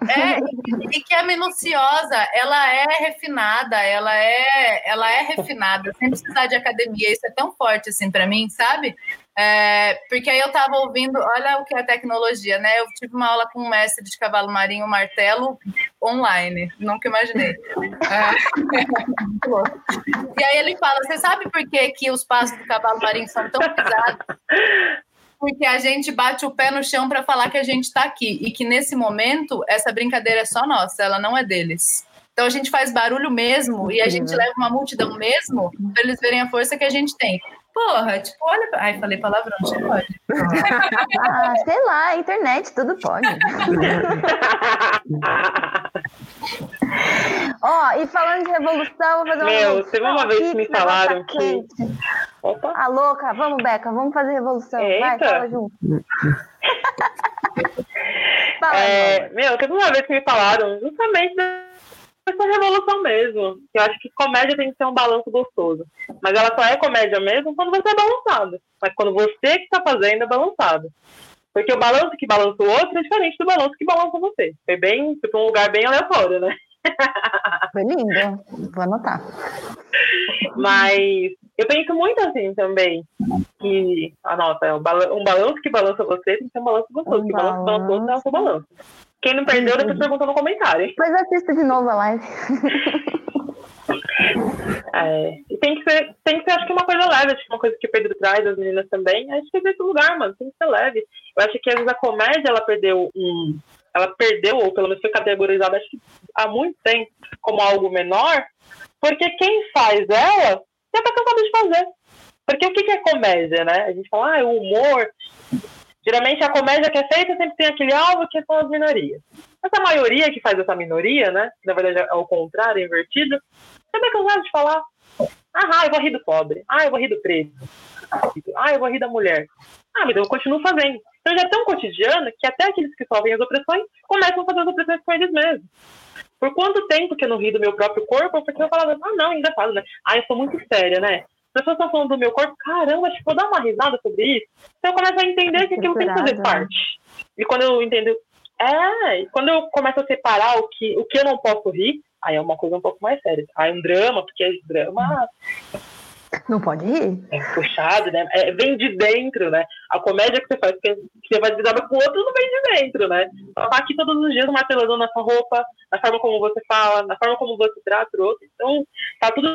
Speaker 5: é, e que é minuciosa, ela é refinada, ela é, ela é refinada, sem precisar de academia. Isso é tão forte assim para mim, sabe? É, porque aí eu estava ouvindo, olha o que é tecnologia, né? Eu tive uma aula com um mestre de cavalo marinho, martelo, online, nunca imaginei. É. e aí ele fala: você sabe por que, que os passos do cavalo marinho são tão pesados? Porque a gente bate o pé no chão para falar que a gente está aqui e que nesse momento essa brincadeira é só nossa, ela não é deles. Então a gente faz barulho mesmo e a gente leva uma multidão mesmo para eles verem a força que a gente tem. Porra, tipo, olha. Ai, falei palavrão, você pode.
Speaker 1: Ah, sei lá, internet, tudo pode. Ó, e falando de revolução, vou fazer uma
Speaker 3: Meu, teve uma vez que me falaram
Speaker 1: tá
Speaker 3: que-. Opa.
Speaker 1: Ah, louca, vamos, Beca, vamos fazer revolução. Vai,
Speaker 3: Eita.
Speaker 1: fala junto. Fala,
Speaker 3: É, meu, teve uma vez que me falaram justamente dessa revolução mesmo. Eu acho que comédia tem que ser um balanço gostoso. Mas ela só é comédia mesmo quando você é balançado. Mas quando você que está fazendo é balançado. Porque o balanço que balança o outro é diferente do balanço que balança você. Foi bem, tipo, um lugar bem aleatório, né?
Speaker 1: Foi lindo. Vou anotar.
Speaker 3: Mas eu penso muito assim também. Que, nossa, é um bala- balanço que balança você tem que ser um balanço gostoso.
Speaker 1: Um
Speaker 3: que balanço que balança o outro é o seu balanço. Quem não perdeu, depois pergunta no comentário.
Speaker 1: Depois assista de novo a live.
Speaker 3: É, tem que ser, tem que ser, acho que uma coisa leve, acho que uma coisa que o Pedro traz, as meninas também, acho que é desse lugar, mano, tem que ser leve. Eu acho que às vezes a comédia, ela perdeu um. Ela perdeu, ou pelo menos foi categorizada, acho que há muito tempo, como algo menor, porque quem faz ela já tá cansado de fazer. Porque o que que é comédia, né? A gente fala, ah, é o humor. Geralmente a comédia que é feita sempre tem aquele alvo que são as minorias. Essa maioria que faz essa minoria, né? Na verdade é o contrário, é invertido, sempre é cansado de falar. Ah, eu vou rir do pobre. Ah, eu vou rir do preto. Ah, eu vou rir da mulher. Ah, mas eu continuo fazendo. Então já é tão cotidiano que até aqueles que sofrem as opressões começam a fazer as opressões com eles mesmos. Por quanto tempo que eu não ri do meu próprio corpo, porque eu falava, ah, não, engraçado, né? Ah, eu sou muito séria, né? As pessoas estão falando do meu corpo, caramba, acho que vou dar uma risada sobre isso. Então eu começo a entender que aquilo tem que fazer parte. E quando eu entendo. É, e quando eu começo a separar o que, o que eu não posso rir, aí é uma coisa um pouco mais séria. Aí é um drama, porque drama
Speaker 1: Não pode rir?
Speaker 3: é puxado, né? É, vem de dentro, né? A comédia que você faz, que você vai lidar com o outro, não vem de dentro, né? Ela tá aqui todos os dias martelando na sua roupa, na forma como você fala, na forma como você trata o outro. Então, tá tudo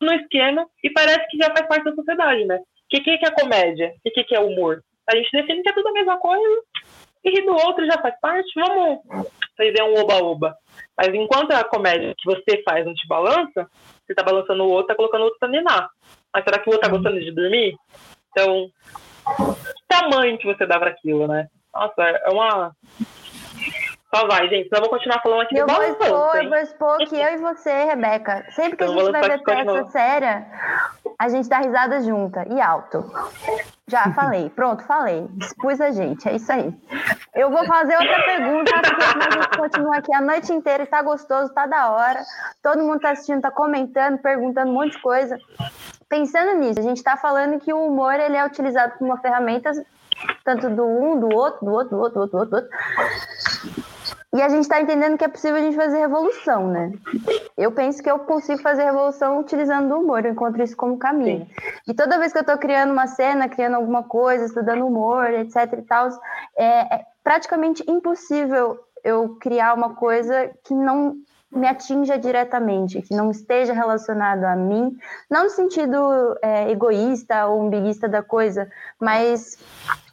Speaker 3: no esquema e parece que já faz parte da sociedade, né? que, que, que é comédia? O que, que é humor? A gente define que é tudo a mesma coisa e rir do outro já faz parte. Vamos fazer um oba-oba. Mas enquanto a comédia que você faz não te balança, você tá balançando o outro, tá colocando o outro pra ninar. Mas será que o outro tá gostando de dormir? Então, que tamanho que você dá para aquilo, né? Nossa, é uma. Só vai, gente. Senão eu vou continuar falando aqui
Speaker 1: Eu
Speaker 3: do
Speaker 1: vou expor, eu vou expor que eu e você, Rebeca, sempre que a
Speaker 3: Eu
Speaker 1: gente vai ver peça séria, a gente dá risada junta e alto. Já falei, pronto, falei. Expus a gente, é isso aí. Eu vou fazer outra pergunta, porque a gente continua aqui a noite inteira, está gostoso, tá da hora. Todo mundo tá assistindo, tá comentando, perguntando um monte de coisa. Pensando nisso, a gente tá falando que o humor ele é utilizado como uma ferramenta tanto do um, do outro, do outro, do outro, do outro, do outro, do outro. E a gente está entendendo que é possível a gente fazer revolução, né? Eu penso que eu consigo fazer revolução utilizando o humor, eu encontro isso como caminho. E toda vez que eu estou criando uma cena, criando alguma coisa, estudando humor, etc e tal, é, é praticamente impossível eu criar uma coisa que não me atinja diretamente, que não esteja relacionado a mim, não no sentido é, egoísta ou umbiguista da coisa, mas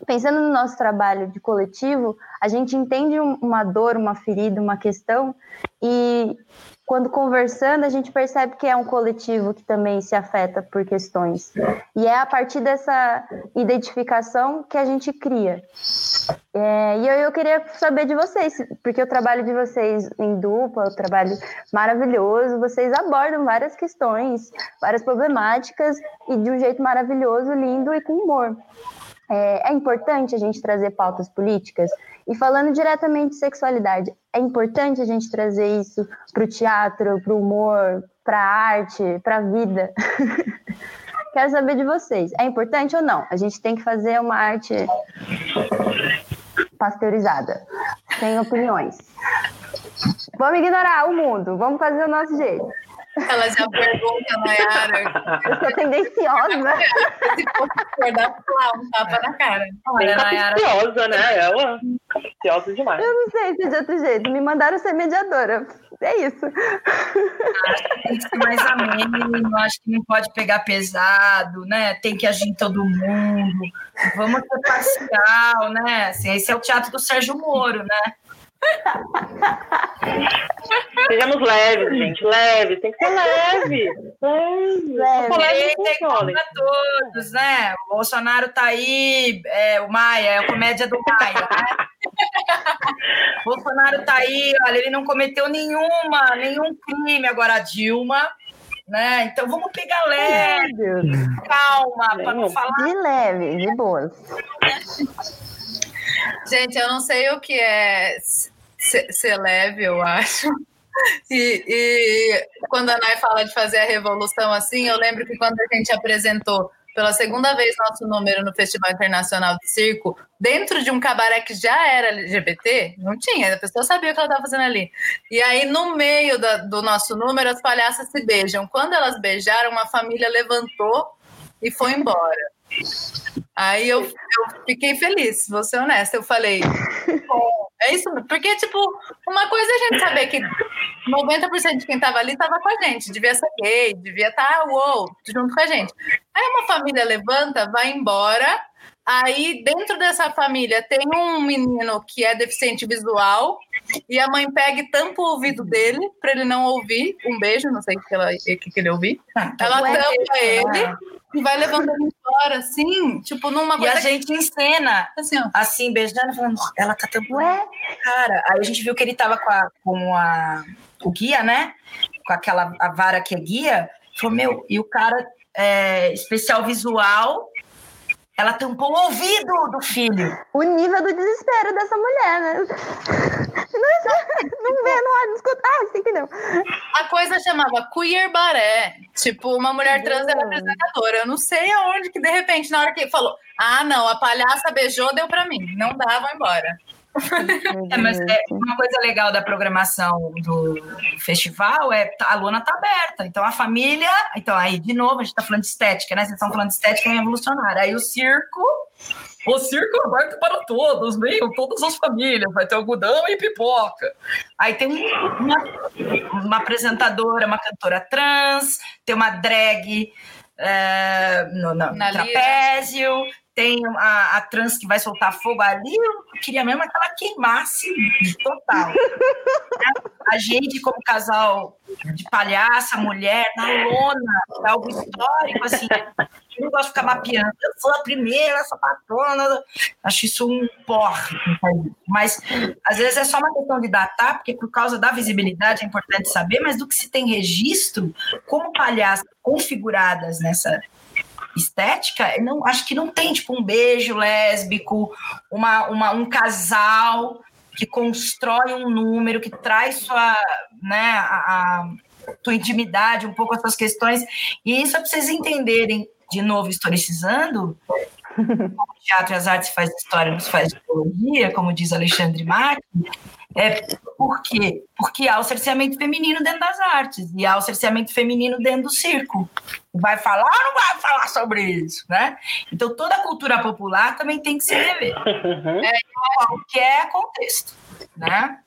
Speaker 1: pensando no nosso trabalho de coletivo, a gente entende um- uma dor, uma ferida, uma questão, e quando conversando, a gente percebe que é um coletivo que também se afeta por questões. E é a partir dessa identificação que a gente cria. É, e eu, eu queria saber de vocês, porque o trabalho de vocês em dupla, o trabalho maravilhoso, vocês abordam várias questões, várias problemáticas, e de um jeito maravilhoso, lindo e com humor. É, é importante a gente trazer pautas políticas? E falando diretamente de sexualidade, é importante a gente trazer isso para o teatro, para o humor, para a arte, para a vida? Quero saber de vocês. É importante ou não? A gente tem que fazer uma arte pasteurizada, sem opiniões. Vamos ignorar o mundo, vamos fazer o nosso jeito.
Speaker 5: Ela já pergunta, Nayara,
Speaker 1: Eu sou tendenciosa.
Speaker 5: se for discordar, lá, um tapa na cara.
Speaker 2: Olha, Nayara,
Speaker 3: capciosa, né? Ela capciosa demais.
Speaker 1: Eu não sei se é de outro jeito. Me mandaram ser mediadora. É isso.
Speaker 2: tem que ser mais ameno, acho que não pode pegar pesado, né? Tem que agir em todo mundo. Vamos ser parcial, né? Assim, esse é o teatro do Sérgio Moro, né?
Speaker 3: Sejamos leves, gente. Leves. Tem que ser leve. Leve.
Speaker 1: Leve.
Speaker 3: Funciona.
Speaker 2: pra todos, né? O Bolsonaro tá aí, é, o Maia, é a comédia do Maia, né? Bolsonaro tá aí, olha, ele não cometeu nenhuma, nenhum crime, agora a Dilma, né? Então vamos pegar leve, calma, para não falar
Speaker 1: De leve, de boas.
Speaker 5: Gente, eu não sei o que é ser, leve, eu acho. E, e quando a Nay fala de fazer a revolução assim, eu lembro que quando a gente apresentou pela segunda vez nosso número no Festival Internacional de Circo, dentro de um cabaré que já era LGBT, não tinha, a pessoa sabia o que ela estava fazendo ali. E aí, no meio da- do nosso número, as palhaças se beijam. Quando elas beijaram, uma família levantou e foi embora. Aí eu, eu fiquei feliz, vou ser honesta. Eu falei, é isso, porque, tipo, uma coisa é a gente saber que 90% de quem tava ali tava com a gente, devia ser gay, devia estar, uou, junto com a gente. Aí uma família levanta, vai embora, aí dentro dessa família tem um menino que é deficiente visual, e a mãe pega e tampa o ouvido dele para ele não ouvir. Um beijo, não sei o que, ela, que, que ele ouvir. Ela
Speaker 1: Ué,
Speaker 5: tampa ele e vai levando ele embora, assim, tipo, numa
Speaker 2: E
Speaker 5: coisa
Speaker 2: a gente encena,
Speaker 5: que, assim, ó.
Speaker 2: assim, beijando, falando, ela tá tampando
Speaker 1: Ué,
Speaker 2: cara. Aí a gente viu que ele tava com, a, com a, o guia, né? Com aquela a vara que é guia. Falou, meu, e o cara é, especial visual, ela tampou o ouvido do filho.
Speaker 1: o nível do desespero dessa mulher, né? Não, não vê, não olha, não escuta. Ah, você entendeu?
Speaker 5: A coisa chamava Queer Baré. Tipo, uma mulher trans era apresentadora. Eu não sei aonde que, de repente, na hora que ele falou, ah, não, a palhaça beijou, deu pra mim. Não dá, vou embora.
Speaker 2: É, mas é, uma coisa legal da programação do festival é tá- a lona tá aberta. Então a família. Então, aí, de novo, a gente tá falando de estética, né? Vocês estão falando de estética revolucionária. Aí o circo. O circo é aberto para todos, venham todas as famílias, vai ter algodão e pipoca. Aí tem um- uma, uma apresentadora, uma cantora trans, tem uma drag, é, no, no
Speaker 5: Na
Speaker 2: trapézio, tem a, a trans que vai soltar fogo ali, eu queria mesmo que ela queimasse total. a gente, como casal de palhaça, mulher, na lona, é algo histórico, assim, eu não gosto de ficar mapeando, eu sou a primeira essa patrona, acho isso um porre, mas às vezes é só uma questão de datar, porque por causa da visibilidade é importante saber, mas do que se tem registro, como palhaças configuradas nessa estética, não, acho que não tem tipo um beijo lésbico, uma, uma, um casal que constrói um número, que traz sua, né, a, a tua intimidade, um pouco as suas questões. E isso é para vocês entenderem, de novo, historicizando, o teatro e as artes faz história, não se faz teologia, como diz Alexandre Marques, é, por quê? Porque há o cerceamento feminino dentro das artes e há o cerceamento feminino dentro do circo. Vai falar ou não vai falar sobre isso, né? Então toda a cultura popular também tem que se rever. É, qualquer contexto, né?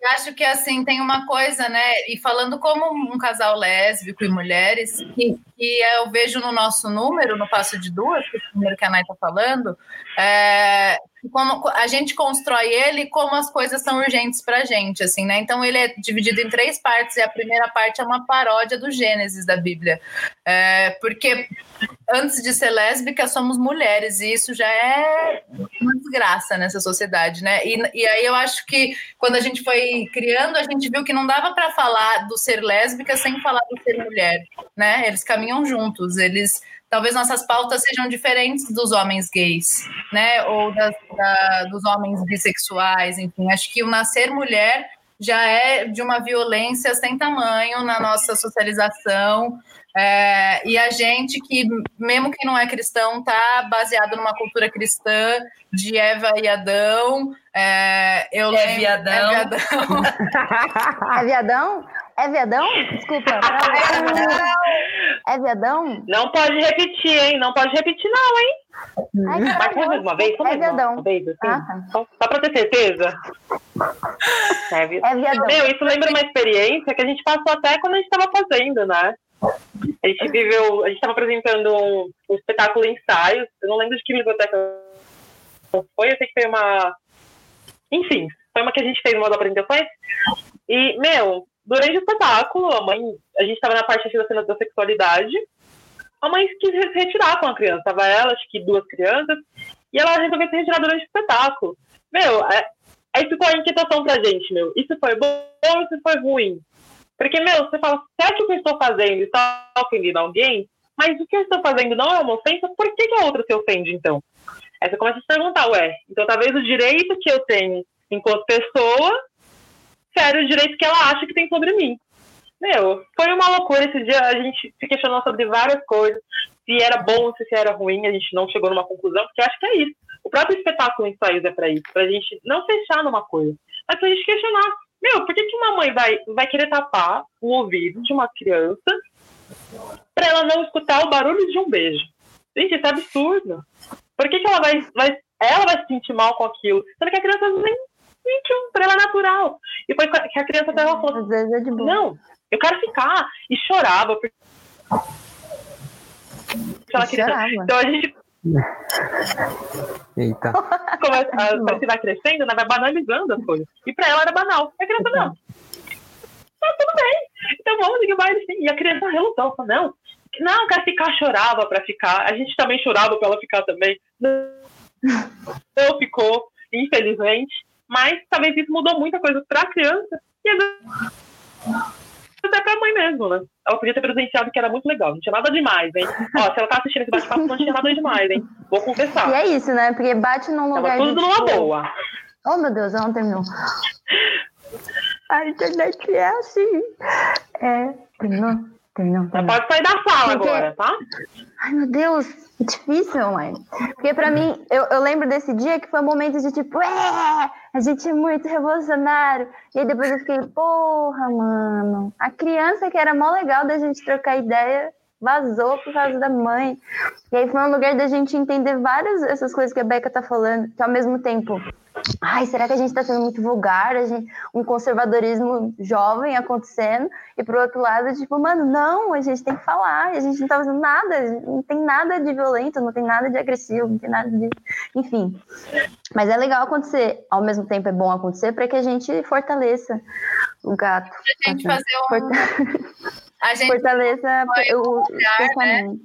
Speaker 5: Eu acho que assim tem uma coisa, né? E falando como um casal lésbico e mulheres, que, que eu vejo no nosso número, no passo de duas, que é o número que a Nay está falando, é, como a gente constrói ele como as coisas são urgentes para a gente, assim, né? Então ele é dividido em três partes e a primeira parte é uma paródia do Gênesis da Bíblia, é, porque antes de ser lésbica somos mulheres e isso já é uma desgraça nessa sociedade, né? E, e aí eu acho que quando a gente foi criando a gente viu que não dava para falar do ser lésbica sem falar do ser mulher, né? Eles caminham juntos, eles talvez nossas pautas sejam diferentes dos homens gays, né? Ou das, da, dos homens bissexuais, enfim. Acho que o nascer mulher já é de uma violência sem tamanho na nossa socialização. É, e a gente que, mesmo que não é cristão, tá baseado numa cultura cristã de Eva e Adão. É, eu
Speaker 2: é lembro, viadão. É
Speaker 1: viadão. é viadão? É viadão? Desculpa. É viadão?
Speaker 3: Não pode repetir, hein? Não pode repetir, não, hein? Ai, Mas mais uma vez?
Speaker 1: É viadão.
Speaker 3: Uma vez, assim? ah, tá. só, só pra ter certeza.
Speaker 1: É, é viadão.
Speaker 3: Meu, isso lembra uma experiência que a gente passou até quando a gente estava fazendo, né? A gente viveu, a gente estava apresentando um, um espetáculo em ensaios. Eu não lembro de que biblioteca foi, eu sei que foi uma. Enfim, foi uma que a gente fez uma das apresentações. E, meu, durante o espetáculo, a mãe, a gente estava na parte da cena da sexualidade, a mãe quis se retirar com a criança. Tava ela, acho que duas crianças, e ela resolveu se retirar durante o espetáculo. Meu, é, aí ficou a inquietação pra gente, meu. Isso foi bom ou isso foi ruim? Porque, meu, você fala, será que o que eu estou fazendo está ofendendo alguém? Mas o que eu estou fazendo não é uma ofensa, por que, que a outra se ofende, então? Aí você começa a se perguntar, ué, então talvez o direito que eu tenho enquanto pessoa sério o direito que ela acha que tem sobre mim. Meu, foi uma loucura esse dia. A gente se questionou sobre várias coisas. Se era bom, se era ruim, a gente não chegou numa conclusão, porque acho que é isso. O próprio espetáculo em ensaios é para isso, pra gente não fechar numa coisa, mas pra gente questionar. Meu, por que, que uma mãe vai, vai querer tapar o ouvido de uma criança para ela não escutar o barulho de um beijo? Gente, isso é absurdo. Por que, que ela vai, vai, ela vai se sentir mal com aquilo? Sendo que a criança nem sentiu, pra ela é natural. E foi que a criança até ela falou:
Speaker 1: Às vezes é de boa.
Speaker 3: Não, eu quero ficar. E chorava. Porque...
Speaker 1: Ela chorava.
Speaker 3: Então a gente.
Speaker 4: Eita.
Speaker 3: Começa, a, você vai crescendo, né, vai banalizando as coisas. E pra ela era banal. E a criança não. Tá tudo bem. Então vamos seguir o baile sim. E a criança relutou, falou, não, não, quero ficar, chorava pra ficar. A gente também chorava pra ela ficar também. Não ficou, infelizmente. Mas talvez isso mudou muita coisa para a criança e até para a mãe mesmo, né? Ela podia ter presenciado que era muito legal, não tinha nada demais, hein? Ó, se ela tá assistindo esse bate-papo, não tinha nada demais, hein? Vou confessar.
Speaker 1: E é isso, né? Porque bate num lugar.
Speaker 3: Tava tudo numa
Speaker 1: tipo...
Speaker 3: boa.
Speaker 1: Oh, meu Deus, ela não terminou. A internet é assim. É. Terminou? Terminou.
Speaker 3: Ela pode sair da sala Porque... agora, tá?
Speaker 1: Ai, meu Deus, é difícil, mãe. Porque pra mim, eu, eu lembro desse dia que foi um momento de tipo, é, a gente é muito revolucionário. E aí depois eu fiquei, porra, mano. A criança que era mó legal da gente trocar ideia vazou por causa da mãe. E aí foi um lugar da gente entender várias essas coisas que a Beca tá falando, que ao mesmo tempo ai, será que a gente está sendo muito vulgar? A gente, um conservadorismo jovem acontecendo, e por outro lado, tipo, mano, não, a gente tem que falar, a gente não está fazendo nada, não tem nada de violento, não tem nada de agressivo, não tem nada de. Enfim. Mas é legal acontecer, ao mesmo tempo é bom acontecer para que a gente fortaleça o gato.
Speaker 5: A gente fazer um.
Speaker 1: A gente fortaleça o,
Speaker 5: né?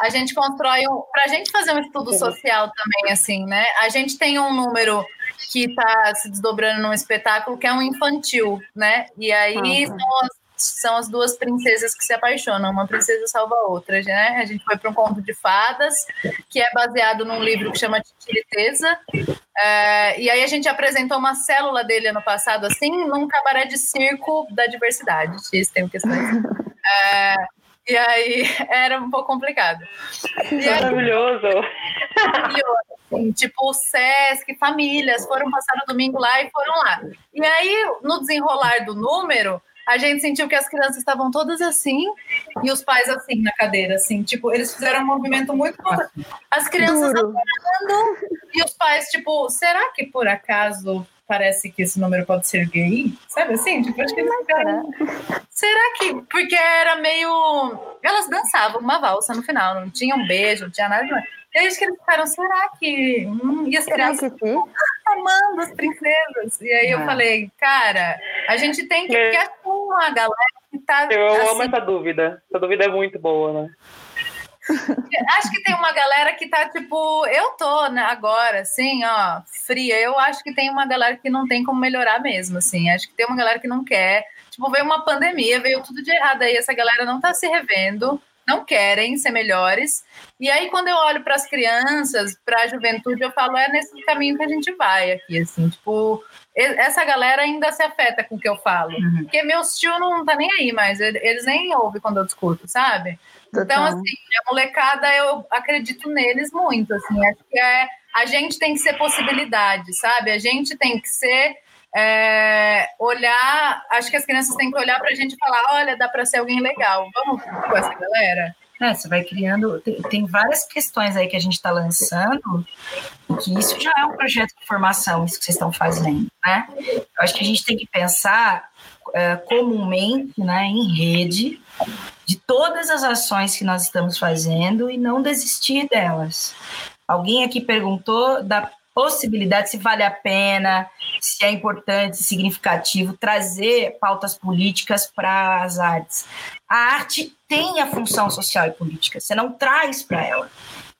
Speaker 5: A gente constrói um. Para a gente fazer um estudo social também, assim, né? A gente tem um número que está se desdobrando num espetáculo que é um infantil, né? E aí uhum. são as são as duas princesas que se apaixonam, uma princesa salva a outra, né? A gente foi para um conto de fadas, que é baseado num livro que chama Titiriteza, é, e aí a gente apresentou uma célula dele ano passado, assim, num cabaré de circo da diversidade, X tem questões. É, e aí era um pouco complicado.
Speaker 3: E Maravilhoso!
Speaker 5: Assim, tipo, o Sesc, famílias foram passar o domingo lá e foram lá. E aí, no desenrolar do número, a gente sentiu que as crianças estavam todas assim e os pais assim na cadeira, assim, tipo, eles fizeram um movimento muito as crianças andando e os pais tipo, será que por acaso parece que esse número pode ser gay? Sabe assim? Tipo, acho que eles ficaram... Será que porque era meio elas dançavam uma valsa no final, não tinha um beijo, não tinha nada demais. E aí que eles ficaram, será que. Hum, e as crianças amando as princesas. E aí eu ah. falei, cara, a gente tem que. É uma galera que tá.
Speaker 3: Eu assim, amo essa dúvida. Essa dúvida é muito boa, né?
Speaker 5: acho que tem uma galera que tá tipo, eu tô né, agora, assim, ó, fria. Eu acho que tem uma galera que não tem como melhorar mesmo, assim. Acho que tem uma galera que não quer. Tipo, veio uma pandemia, veio tudo de errado aí. Essa galera não tá se revendo não querem ser melhores. E aí, quando eu olho para as crianças, para a juventude, eu falo, é nesse caminho que a gente vai aqui, assim, tipo, essa galera ainda se afeta com o que eu falo. Uhum. Porque meus tios não tá nem aí, mas eles nem ouvem quando eu discuto, sabe? Total. Então, assim, a molecada, eu acredito neles muito, assim, acho que é, a gente tem que ser possibilidade, sabe? A gente tem que ser é, olhar, acho que as crianças têm que olhar para a gente e falar, olha, dá para ser alguém legal, vamos com essa galera.
Speaker 2: É, você vai criando, tem, tem várias questões aí que a gente está lançando, que isso já é um projeto de formação, isso que vocês estão fazendo, né? Eu acho que a gente tem que pensar é, comumente, né, em rede, de todas as ações que nós estamos fazendo e não desistir delas. Alguém aqui perguntou da possibilidade, se vale a pena, se é importante, significativo trazer pautas políticas para as artes. A arte tem a função social e política, você não traz para ela.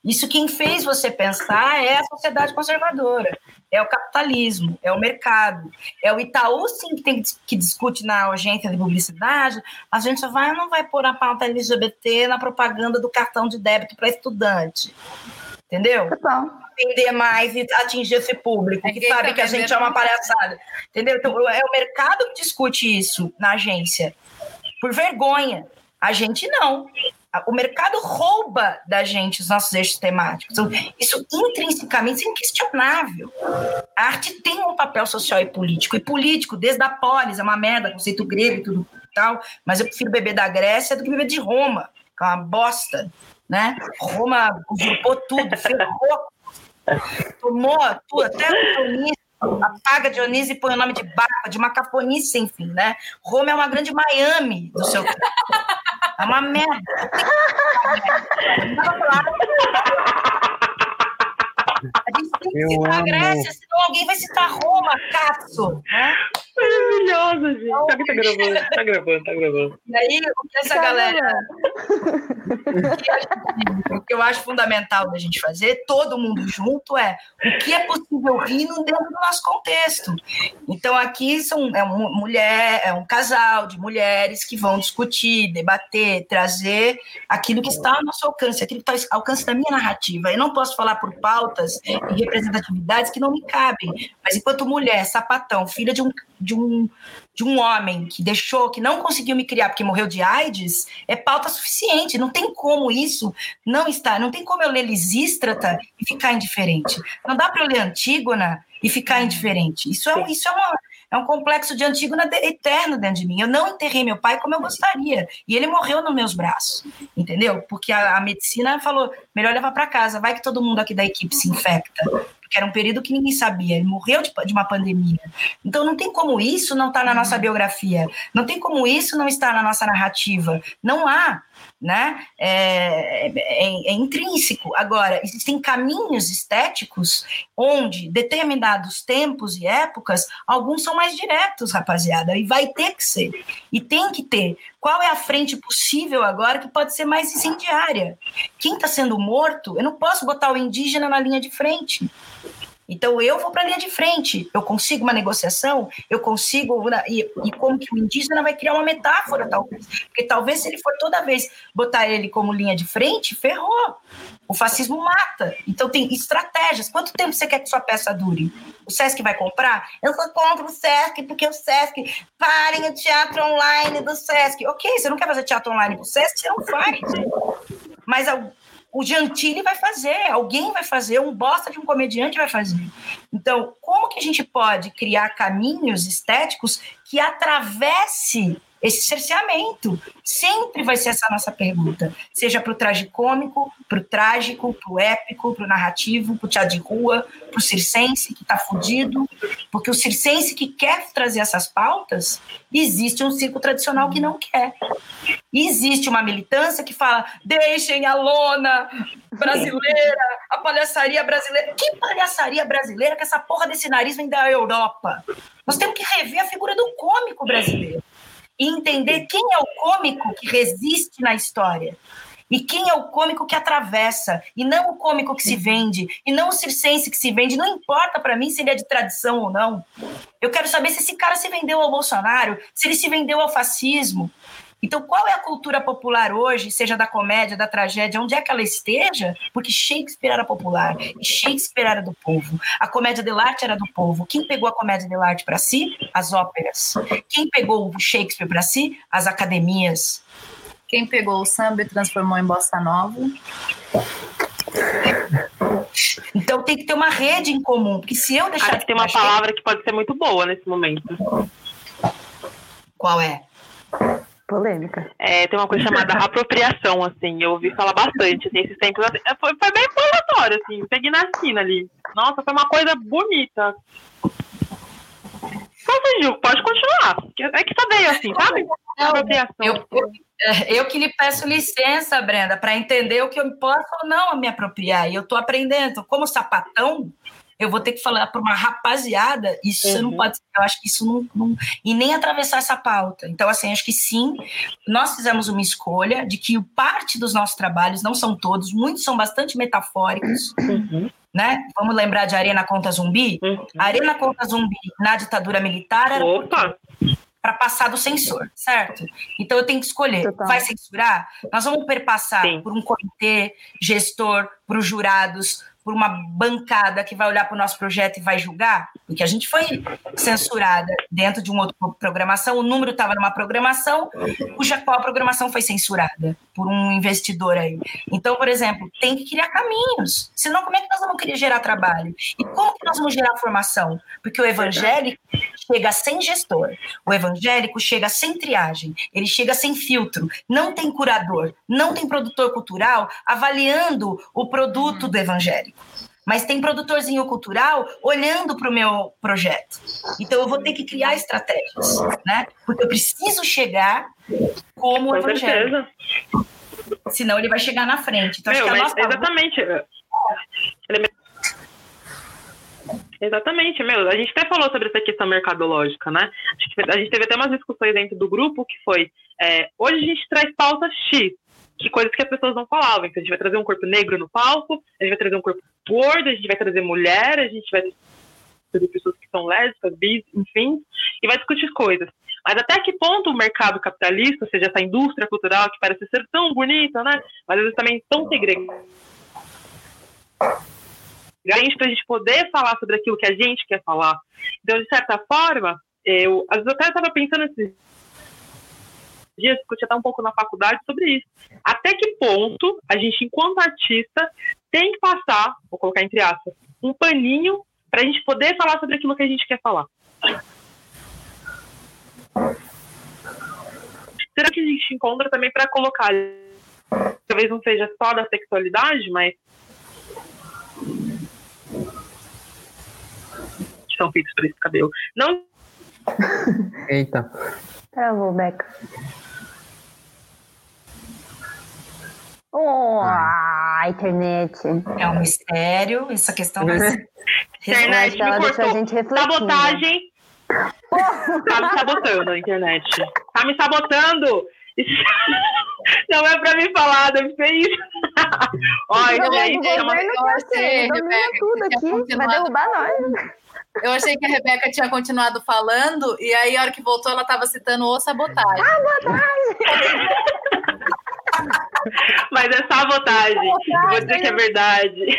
Speaker 2: Isso quem fez você pensar é a sociedade conservadora, é o capitalismo, é o mercado, é o Itaú sim que tem que discute na agência de publicidade, a gente só vai não vai pôr a pauta LGBT na propaganda do cartão de débito para estudante. Entendeu?
Speaker 1: Tá
Speaker 2: vender mais e atingir esse público, é que sabe tá que a gente é uma palhaçada. Entendeu? Então, é o mercado que discute isso na agência. Por vergonha. A gente não. O mercado rouba da gente os nossos eixos temáticos. Então, isso intrinsecamente é inquestionável. A arte tem um papel social e político. E político, desde a polis, é uma merda, conceito grego e tudo tal. Mas eu prefiro beber da Grécia do que beber de Roma, que é uma bosta. Né? Roma usurpou tudo, ferrou Tomou tu, até o Dionísio, apaga Dionísio e põe o nome de Baca, de uma cafonice sem fim, né? Roma é uma grande Miami do seu tempo. É uma merda. A gente tem que eu citar amo. a Grécia, senão alguém vai citar Roma, Cássio, né?
Speaker 3: Maravilhoso, gente. Então, tá gravando, tá gravando, tá gravando.
Speaker 2: E aí, o que essa galera. o que eu acho fundamental da gente fazer, todo mundo junto, é o que é possível rir dentro do nosso contexto. Então, aqui são, é uma mulher, é um casal de mulheres que vão discutir, debater, trazer aquilo que está ao nosso alcance, aquilo que está ao alcance da minha narrativa. Eu não posso falar por pautas e representatividades que não me cabem, mas enquanto mulher, sapatão, filha de um de um, de um homem que deixou, que não conseguiu me criar porque morreu de AIDS, é pauta suficiente. Não tem como isso não estar, não tem como eu ler Lisístrata e ficar indiferente. Não dá para eu ler Antígona e ficar indiferente. Isso é, isso é uma, é um complexo de Antígona eterno dentro de mim. Eu não enterrei meu pai como eu gostaria. E ele morreu nos meus braços, entendeu? Porque a, a medicina falou: melhor levar para casa, vai que todo mundo aqui da equipe se infecta porque era um período que ninguém sabia, ele morreu de, de uma pandemia. Então não tem como isso não estar tá na nossa biografia, não tem como isso não estar na nossa narrativa. Não há né? É, é, é, intrínseco. Agora, existem caminhos estéticos onde determinados tempos e épocas, alguns são mais diretos, rapaziada, e vai ter que ser. E tem que ter. Qual é a frente possível agora que pode ser mais incendiária? Quem está sendo morto, eu não posso botar o indígena na linha de frente. Então eu vou para a linha de frente, eu consigo uma negociação, eu consigo e, e, como que o indígena vai criar uma metáfora talvez, porque talvez se ele for toda vez botar ele como linha de frente, ferrou. O fascismo mata. Então tem estratégias. Quanto tempo você quer que sua peça dure? O Sesc vai comprar? Eu só compro o Sesc porque o Sesc parem o teatro online do Sesc. Ok, você não quer fazer teatro online do Sesc, você não faz. Mas o Gentili vai fazer, alguém vai fazer, um bosta de um comediante vai fazer. Então, como que a gente pode criar caminhos estéticos que atravesse esse cerceamento. Sempre vai ser essa nossa pergunta. Seja para o tragicômico, para o trágico, para o épico, para o narrativo, para o teatro de rua, para o circense que está fudido. Porque o circense que quer trazer essas pautas, existe um circo tradicional que não quer. Existe uma militância que fala: deixem a lona brasileira, a palhaçaria brasileira. Que palhaçaria brasileira que essa porra desse nariz vem da Europa? Nós temos que rever a figura do cômico brasileiro e entender quem é o cômico que resiste na história. E quem é o cômico que atravessa, e não o cômico que se vende, e não o circense que se vende, não importa para mim se ele é de tradição ou não. Eu quero saber se esse cara se vendeu ao Bolsonaro, se ele se vendeu ao fascismo, então, qual é a cultura popular hoje, seja da comédia, da tragédia, onde é que ela esteja? Porque Shakespeare era popular, e Shakespeare era do povo. A comédia dell'arte era do povo. Quem pegou a comédia dell'arte para si? As óperas. Quem pegou o Shakespeare para si? As academias.
Speaker 5: Quem pegou o samba e transformou em bossa nova?
Speaker 2: Então tem que ter uma rede em comum, porque se eu deixar.
Speaker 3: Acho que tem uma palavra que pode ser muito boa nesse momento.
Speaker 2: Qual é?
Speaker 1: Polêmica.
Speaker 3: É, tem uma coisa chamada apropriação, assim, eu ouvi falar bastante, assim, esses tempos, assim, foi, foi bem aleatório, assim, peguei na esquina ali. Nossa, foi uma coisa bonita. Então, Ju, pode continuar. É que só veio assim, sabe? Apropriação.
Speaker 2: Eu, eu, eu que lhe peço licença, Brenda, para entender o que eu posso ou não me apropriar. E eu estou aprendendo. Como sapatão, eu vou ter que falar para uma rapaziada, isso uhum. não pode eu acho que isso não, não, E nem atravessar essa pauta. Então, assim, acho que sim, nós fizemos uma escolha de que parte dos nossos trabalhos, não são todos, muitos são bastante metafóricos. Uhum. Né? Vamos lembrar de Arena Conta Zumbi? Uhum. Arena Conta Zumbi na ditadura militar era.
Speaker 3: Opa!
Speaker 2: para passar do censor, certo? Então eu tenho que escolher. Total. Vai censurar? Nós vamos perpassar Sim. por um comitê gestor, para os jurados, por uma bancada que vai olhar para o nosso projeto e vai julgar, porque a gente foi censurada dentro de uma outra programação, o número estava numa programação cuja qual a programação foi censurada por um investidor aí. Então, por exemplo, tem que criar caminhos, senão como é que nós vamos querer gerar trabalho? E como que nós vamos gerar formação? Porque o evangélico chega sem gestor, o evangélico chega sem triagem, ele chega sem filtro, não tem curador, não tem produtor cultural avaliando o produto do evangélico mas tem produtorzinho cultural olhando para o meu projeto. Então eu vou ter que criar estratégias, né? Porque eu preciso chegar como
Speaker 3: Com
Speaker 2: evangelho.
Speaker 3: Certeza.
Speaker 2: Senão ele vai chegar na frente. Então,
Speaker 3: Meu,
Speaker 2: acho que
Speaker 3: a nossa... Exatamente. Exatamente, meu. A gente até falou sobre essa questão mercadológica, né? A gente, a gente teve até umas discussões dentro do grupo que foi: é, hoje a gente traz pauta X, de coisas que as pessoas não falavam. Então, a gente vai trazer um corpo negro no palco, a gente vai trazer um corpo gordo, a gente vai trazer mulher, a gente vai trazer pessoas que são lésbicas, bis, enfim, e vai discutir coisas. Mas até que ponto o mercado capitalista, ou seja, essa indústria cultural que parece ser tão bonita, né? Mas às também tão segregada. Para a gente poder falar sobre aquilo que a gente quer falar. Então, de certa forma, eu, às vezes eu até estava pensando esses dias, discutir até um pouco na faculdade sobre isso. Até que ponto a gente, enquanto artista, tem que passar, vou colocar entre aspas, um paninho para a gente poder falar sobre aquilo que a gente quer falar. Será que a gente encontra também para colocar, talvez não seja só da sexualidade, mas que são feitos para esse cabelo. Não.
Speaker 4: Eita.
Speaker 1: Travou, Beca. Oh, a internet.
Speaker 2: É um mistério, essa questão vai ser
Speaker 3: Internet
Speaker 1: ela
Speaker 3: me
Speaker 1: deixou a
Speaker 3: cortou.
Speaker 1: gente refletindo.
Speaker 3: Sabotagem. Tá me sabotando a internet. Tá me sabotando. Não é pra me falar, deve ser isso. É
Speaker 1: ser,
Speaker 5: achei,
Speaker 1: domina
Speaker 5: Rebeca,
Speaker 1: tudo aqui, vai derrubar nós.
Speaker 5: Eu achei que a Rebeca tinha continuado falando, e aí, a hora que voltou, ela estava citando o sabotagem.
Speaker 3: mas é sabotagem. Vou dizer que é verdade.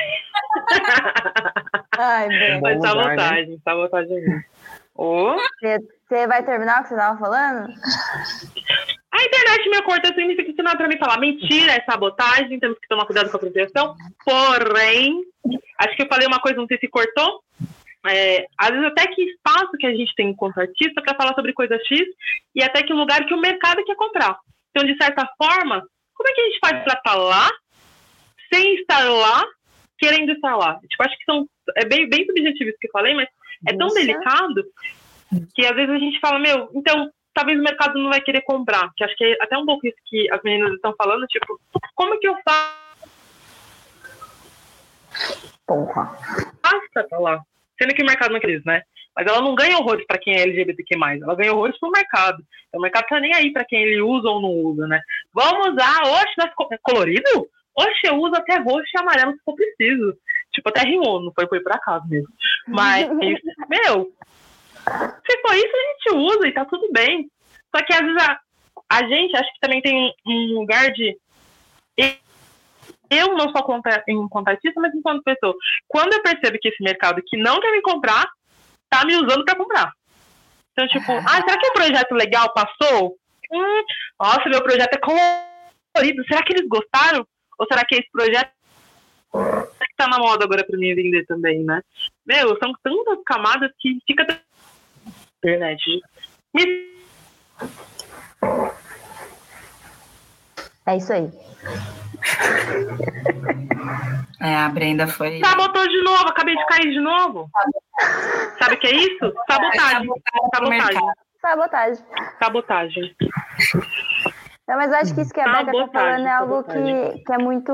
Speaker 1: Ai.
Speaker 3: Mas
Speaker 4: Bom lugar,
Speaker 3: sabotagem, sabotagem mesmo.
Speaker 1: Você vai terminar o que você tava falando?
Speaker 3: A internet me corta significa que não é pra mim falar mentira, é sabotagem, temos que tomar cuidado com a proteção. Porém, acho que eu falei uma coisa, não sei se cortou. É, às vezes até que espaço que a gente tem enquanto artista para falar sobre coisa X e até que lugar que o mercado quer comprar. Então, de certa forma, como é que a gente faz para estar lá sem estar lá, querendo estar lá? Tipo, acho que são é bem, bem subjetivo isso que eu falei, mas é tão
Speaker 1: Nossa.
Speaker 3: delicado que às vezes a gente fala, meu, então talvez o mercado não vai querer comprar. Que acho que é até um pouco isso que as meninas estão falando, tipo, como que eu faço
Speaker 1: Porra.
Speaker 3: pra estar lá? Sendo que o mercado não quer isso, né? Mas ela não ganha horrores para quem é LGBTQ+, ela ganha horrores pro mercado. Então o mercado tá nem aí para quem ele usa ou não usa, né? Vamos usar, oxe, das co- colorido? Oxe, eu uso até roxo e amarelo se for preciso. Tipo, até rimou, não foi, foi por acaso mesmo. Mas, meu, se for isso, a gente usa e tá tudo bem. Só que às vezes a, a gente acho que também tem um lugar de. Eu não sou conta- em contratista, mas enquanto pessoa. Quando eu percebo que esse mercado que não quer me comprar, tá me usando pra comprar. Então, tipo, ah, será que o projeto legal passou? Hum, nossa, meu projeto é colorido. Será que eles gostaram? Ou será que esse projeto que tá na moda agora pra mim vender também, né? Meu, são tantas camadas que fica. Internet. Me
Speaker 1: É isso aí.
Speaker 2: É, a Brenda foi.
Speaker 3: sabotou de novo, acabei de cair de novo. Sabe o que é isso? Sabotagem. Sabotagem.
Speaker 1: Sabotagem.
Speaker 3: Sabotagem.
Speaker 1: Não, mas eu acho que isso que a Beca tá falando é algo que, que é muito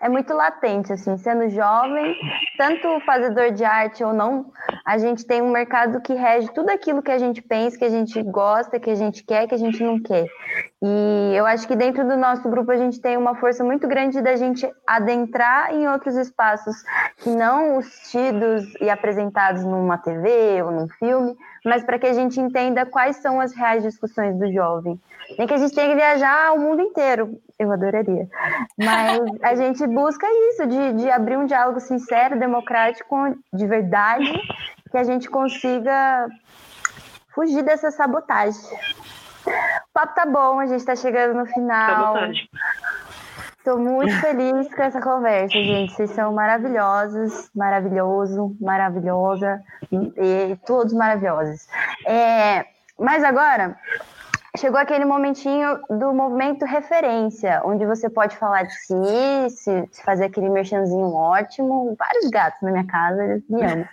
Speaker 1: é muito latente, assim, sendo jovem, tanto fazedor de arte ou não, a gente tem um mercado que rege tudo aquilo que a gente pensa, que a gente gosta, que a gente quer, que a gente não quer. E eu acho que dentro do nosso grupo a gente tem uma força muito grande da gente adentrar em outros espaços que não os tidos e apresentados numa TV ou num filme, mas para que a gente entenda quais são as reais discussões do jovem. Nem que a gente tenha que viajar o mundo inteiro, eu adoraria. Mas a gente busca isso, de, de abrir um diálogo sincero, democrático, de verdade, que a gente consiga fugir dessa sabotagem. O papo tá bom, a gente tá chegando no final.
Speaker 3: Sabotagem.
Speaker 1: Tô muito feliz com essa conversa, gente. Vocês são maravilhosos, maravilhoso, maravilhosa, e todos maravilhosos. É, mas agora chegou aquele momentinho do movimento referência, onde você pode falar de si, se, se fazer aquele merchanzinho ótimo. Vários gatos na minha casa, eles me amam.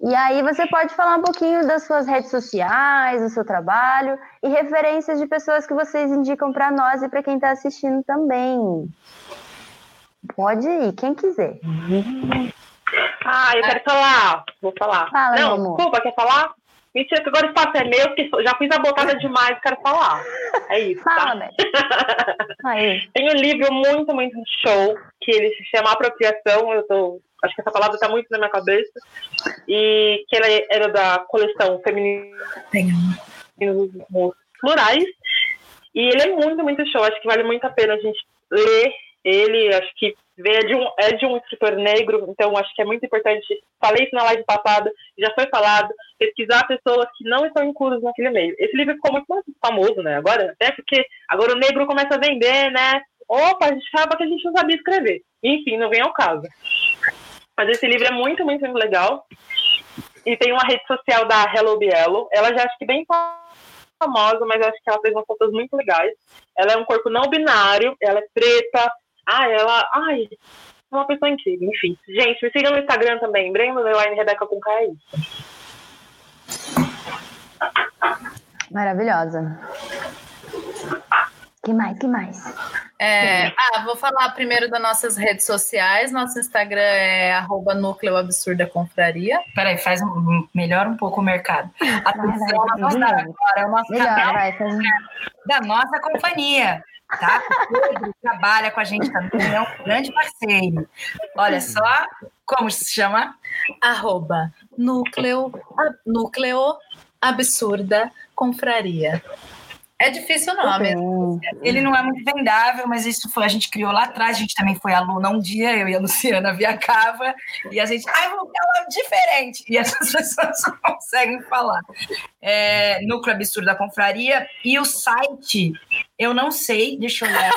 Speaker 1: E aí você pode falar um pouquinho das suas redes sociais, do seu trabalho e referências de pessoas que vocês indicam para nós e para quem está assistindo também. Pode ir, quem quiser.
Speaker 3: Ah, eu quero falar. Vou falar.
Speaker 1: Fala,
Speaker 3: não, desculpa, quer falar? Mentira, que agora o espaço é meu, porque já fiz a botada demais, quero falar. É isso,
Speaker 1: Fala,
Speaker 3: tá?
Speaker 1: Aí.
Speaker 3: Tem um livro muito, muito show, que ele se chama Apropriação, eu tô... Acho que essa palavra tá muito na minha cabeça. E que ele era da coleção Feminino
Speaker 2: Tem
Speaker 3: Plurais. E ele é muito, muito show. Acho que vale muito a pena a gente ler ele. Acho que é de um, é de um escritor negro, então acho que é muito importante. Falei isso na live passada, já foi falado, pesquisar pessoas que não estão inclusas naquele meio. Esse livro ficou muito mais famoso, né? Agora, até porque agora o negro começa a vender, né? Opa, a gente achava que a gente não sabia escrever. Enfim, não vem ao caso. Mas esse livro é muito, muito legal. E tem uma rede social da Hello Bielo. Ela já acho que bem famosa, mas acho que ela fez umas fotos muito legais. Ela é um corpo não binário, ela é preta. Ah, ela. Ai, uma pessoa incrível, enfim. Gente, me sigam no Instagram também, Breno Underline Rebeca com K, é isso.
Speaker 1: Maravilhosa. Que mais? Que mais?
Speaker 5: É, ah, vou falar primeiro das nossas redes sociais. Nosso Instagram é arroba núcleo absurda confraria.
Speaker 2: Peraí, faz um, melhor um pouco o mercado. Atenção,
Speaker 1: vai, vai, vai.
Speaker 2: agora é o nosso
Speaker 1: Melhor,
Speaker 2: canal
Speaker 1: vai. Faz...
Speaker 2: da nossa companhia. Tá? O Pedro trabalha com a gente também, é um grande parceiro. Olha só, como se chama?
Speaker 5: Arroba núcleo, núcleo absurda confraria. É difícil o nome.
Speaker 1: Hum,
Speaker 2: Ele não é muito vendável, mas isso foi, a gente criou lá atrás, a gente também foi aluna um dia, eu e a Luciana Viacava, e a gente, ai, vamos falar diferente, e essas pessoas não conseguem falar. É, Núcleo Absurdo da Confraria, e o site, eu não sei, deixa eu olhar.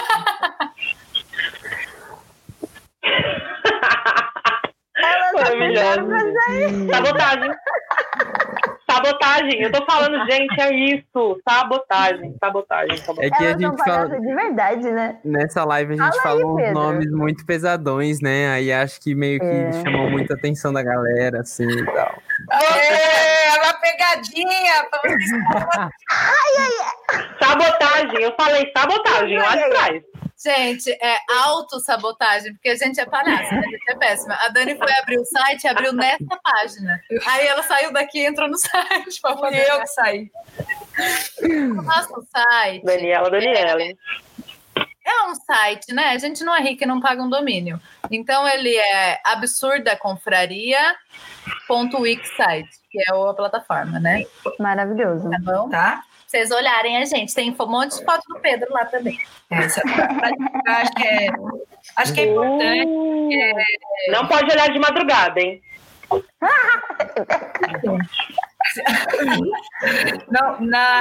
Speaker 1: Ela tá
Speaker 3: Maravilhoso. Sabotagem. Sabotagem. Eu tô falando, gente, é isso. Sabotagem. Sabotagem.
Speaker 4: É
Speaker 3: sabotagem.
Speaker 4: que a
Speaker 1: Elas
Speaker 4: gente fala.
Speaker 1: de verdade, né?
Speaker 4: Nessa live a gente
Speaker 1: Fala aí,
Speaker 4: falou uns
Speaker 1: Pedro.
Speaker 4: nomes muito pesadões, né? Aí acho que meio que
Speaker 1: É.
Speaker 4: chamou muita atenção da galera, assim e tal.
Speaker 2: É uma pegadinha pra vocês.
Speaker 3: Sabotagem. Eu falei sabotagem lá de trás.
Speaker 5: Gente, é autossabotagem, porque a gente é palhaça, né? a gente é péssima. A Dani foi abrir o site e abriu nessa página. Aí ela saiu daqui e entrou no site pra
Speaker 2: Fui
Speaker 5: fazer
Speaker 2: eu que saí.
Speaker 5: o nosso site.
Speaker 3: Daniela, Daniela. hein?
Speaker 5: É um site, né? A gente não é rico e não paga um domínio. Então ele é absurdaconfraria.wixsite, que é a plataforma, né?
Speaker 1: Maravilhoso.
Speaker 5: Tá bom?
Speaker 2: Tá?
Speaker 5: Vocês olharem a gente. Tem um monte de foto do Pedro lá também.
Speaker 2: É, isso é- acho que é, acho que é importante.
Speaker 3: Uh, Não pode olhar de madrugada, hein?
Speaker 2: Não, na.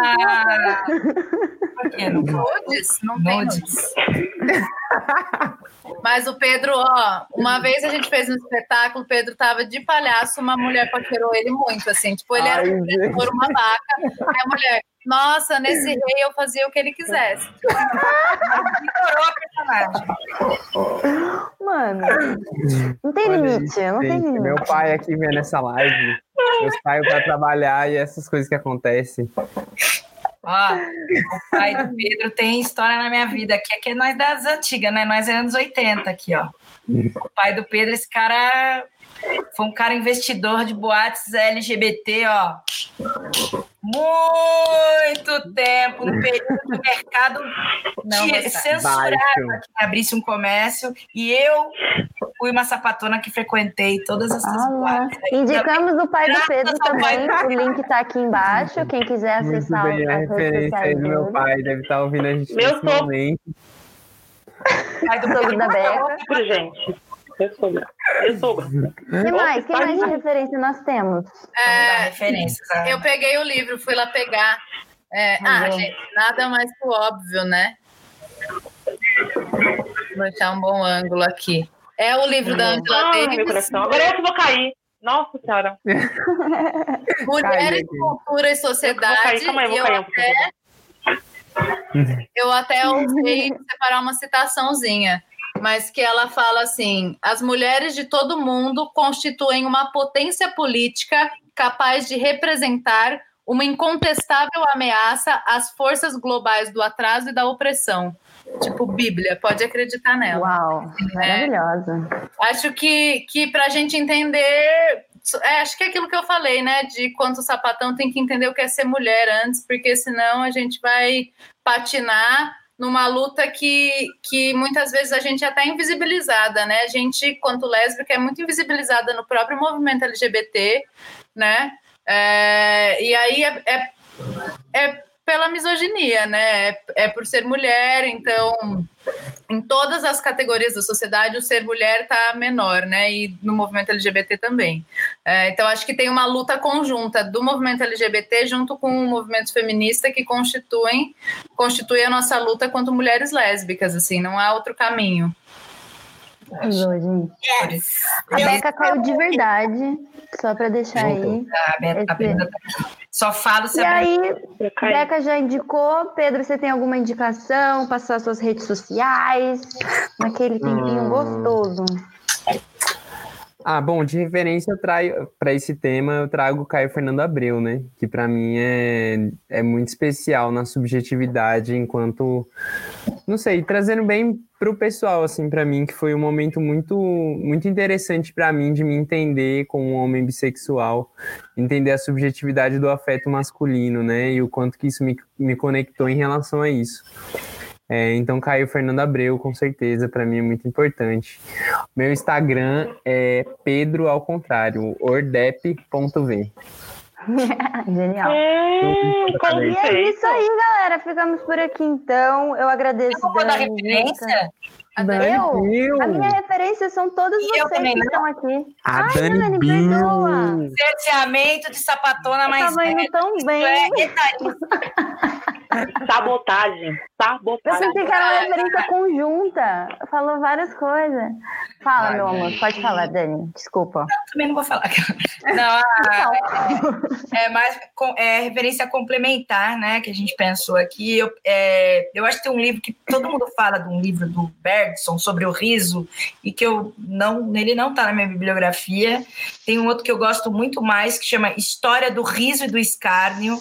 Speaker 2: Não pode?
Speaker 5: Nudes? Não tem
Speaker 2: Nudes.
Speaker 5: Mas o Pedro, ó, uma vez a gente fez um espetáculo, o Pedro tava de palhaço, uma mulher paquerou ele muito, assim, tipo, ele era
Speaker 4: Ai,
Speaker 5: um por uma vaca, aí a mulher, nossa, nesse rei eu fazia o que ele quisesse.
Speaker 2: Ignorou a personagem.
Speaker 1: Mano, não tem
Speaker 4: Olha
Speaker 1: limite,
Speaker 4: isso,
Speaker 1: não tem
Speaker 4: gente.
Speaker 1: limite.
Speaker 4: Meu pai aqui vendo essa live. Eu saio pra trabalhar e essas coisas que acontecem.
Speaker 2: Ó, o pai do Pedro tem história na minha vida, que é que é nós das antigas, né? Nós é anos 80 aqui, ó. O pai do Pedro, esse cara foi um cara investidor de boates LGBT, ó. Muito tempo, no período que o mercado
Speaker 5: Não
Speaker 2: tinha-
Speaker 5: gostava.
Speaker 2: censurava que abrisse um comércio, e eu fui uma sapatona que frequentei todas essas
Speaker 1: Ah
Speaker 2: boates.
Speaker 1: Indicamos o pai do Pedro também. O link tá aqui embaixo. Quem quiser
Speaker 4: Muito
Speaker 1: acessar
Speaker 4: bem, a
Speaker 1: redes
Speaker 4: referência aí do meu pai. Deve estar ouvindo a gente
Speaker 3: Meu
Speaker 4: nesse momento.
Speaker 2: O pai do Pedro
Speaker 1: da Beca.
Speaker 3: Gente. Eu sou. Eu sou.
Speaker 1: que mais? que mais de referência nós temos?
Speaker 5: É, eu peguei o livro, fui lá pegar. É, ah,
Speaker 1: Uhum.
Speaker 5: gente, nada mais que o óbvio, né? Vou deixar um bom ângulo aqui. É o livro da Angela
Speaker 3: Ai,
Speaker 5: Davis,
Speaker 3: coração. Agora eu que vou cair. Nossa senhora.
Speaker 5: Mulheres. Cultura e
Speaker 3: Eu vou
Speaker 5: Sociedade.
Speaker 3: cair. Eu
Speaker 5: e
Speaker 3: vou
Speaker 5: eu
Speaker 3: um
Speaker 5: até, eu até ousei separar uma citaçãozinha, mas que ela fala assim: as mulheres de todo mundo constituem uma potência política capaz de representar uma incontestável ameaça às forças globais do atraso e da opressão. Tipo Bíblia, pode acreditar nela.
Speaker 1: Uau, maravilhosa.
Speaker 5: Acho que, que para a gente entender. é, acho que é aquilo que eu falei, né? De quanto o sapatão tem que entender o que é ser mulher antes, porque senão a gente vai patinar numa luta que, que muitas vezes a gente é até invisibilizada, né? A gente, quanto lésbica, é muito invisibilizada no próprio movimento LGBT, né? É, e aí é, é, é pela misoginia, né? É, é por ser mulher, então em todas as categorias da sociedade o ser mulher está menor, né? E no movimento LGBT também. É, então acho que tem uma luta conjunta do movimento LGBT junto com o movimento feminista que constituem constitui a nossa luta contra mulheres lésbicas, assim, não há outro caminho.
Speaker 1: Arrasou, gente.
Speaker 2: Yes.
Speaker 1: A Beca caiu de verdade, só pra deixar aí.
Speaker 2: A Beta, a Beta tá. Só falo se
Speaker 1: E
Speaker 2: a
Speaker 1: aí. Beca já indicou. Pedro, você tem alguma indicação? Passar suas redes sociais? Naquele tempinho
Speaker 4: Hum.
Speaker 1: gostoso.
Speaker 4: Ah, bom, de referência eu trago para esse tema eu trago o Caio Fernando Abreu, né? Que para mim é, é muito especial na subjetividade enquanto não sei, trazendo bem para o pessoal assim para mim que foi um momento muito muito interessante para mim de me entender como um homem bissexual, entender a subjetividade do afeto masculino, né? E o quanto que isso me, me conectou em relação a isso. É, então, Caio Fernando Abreu, com certeza, para mim é muito importante. Meu Instagram é Pedro ao contrário, ordep.v.
Speaker 1: Genial.
Speaker 3: Hum,
Speaker 1: E é isso aí, galera. Ficamos por aqui então. Eu agradeço.
Speaker 2: Eu vou dar
Speaker 1: Dani,
Speaker 2: referência.
Speaker 1: Luca. Eu?
Speaker 4: Bill.
Speaker 1: A minha referência são todos
Speaker 2: E eu
Speaker 1: vocês
Speaker 2: também,
Speaker 1: que
Speaker 2: né?
Speaker 1: estão aqui.
Speaker 4: A
Speaker 1: Ai,
Speaker 4: Dani
Speaker 1: Dani, perdoa.
Speaker 2: Cerceamento de sapatona
Speaker 1: Eu
Speaker 2: mais
Speaker 1: tava
Speaker 2: velha.
Speaker 1: indo tão
Speaker 2: Isso
Speaker 1: bem.
Speaker 2: é retalho.
Speaker 3: Sabotagem.
Speaker 1: Eu
Speaker 3: Sabotagem.
Speaker 1: pensei que era uma referência conjunta. Falou várias coisas. Fala, meu amor. Pode falar, Dani. Desculpa.
Speaker 2: Também não vou falar. Não, a- é mais com- é referência complementar, né? Que a gente pensou aqui. Eu, é, eu acho que tem um livro que todo mundo fala de um livro do Bergson sobre o riso e que eu não, ele não está na minha bibliografia. Tem um outro que eu gosto muito mais que chama História do Riso e do Escárnio.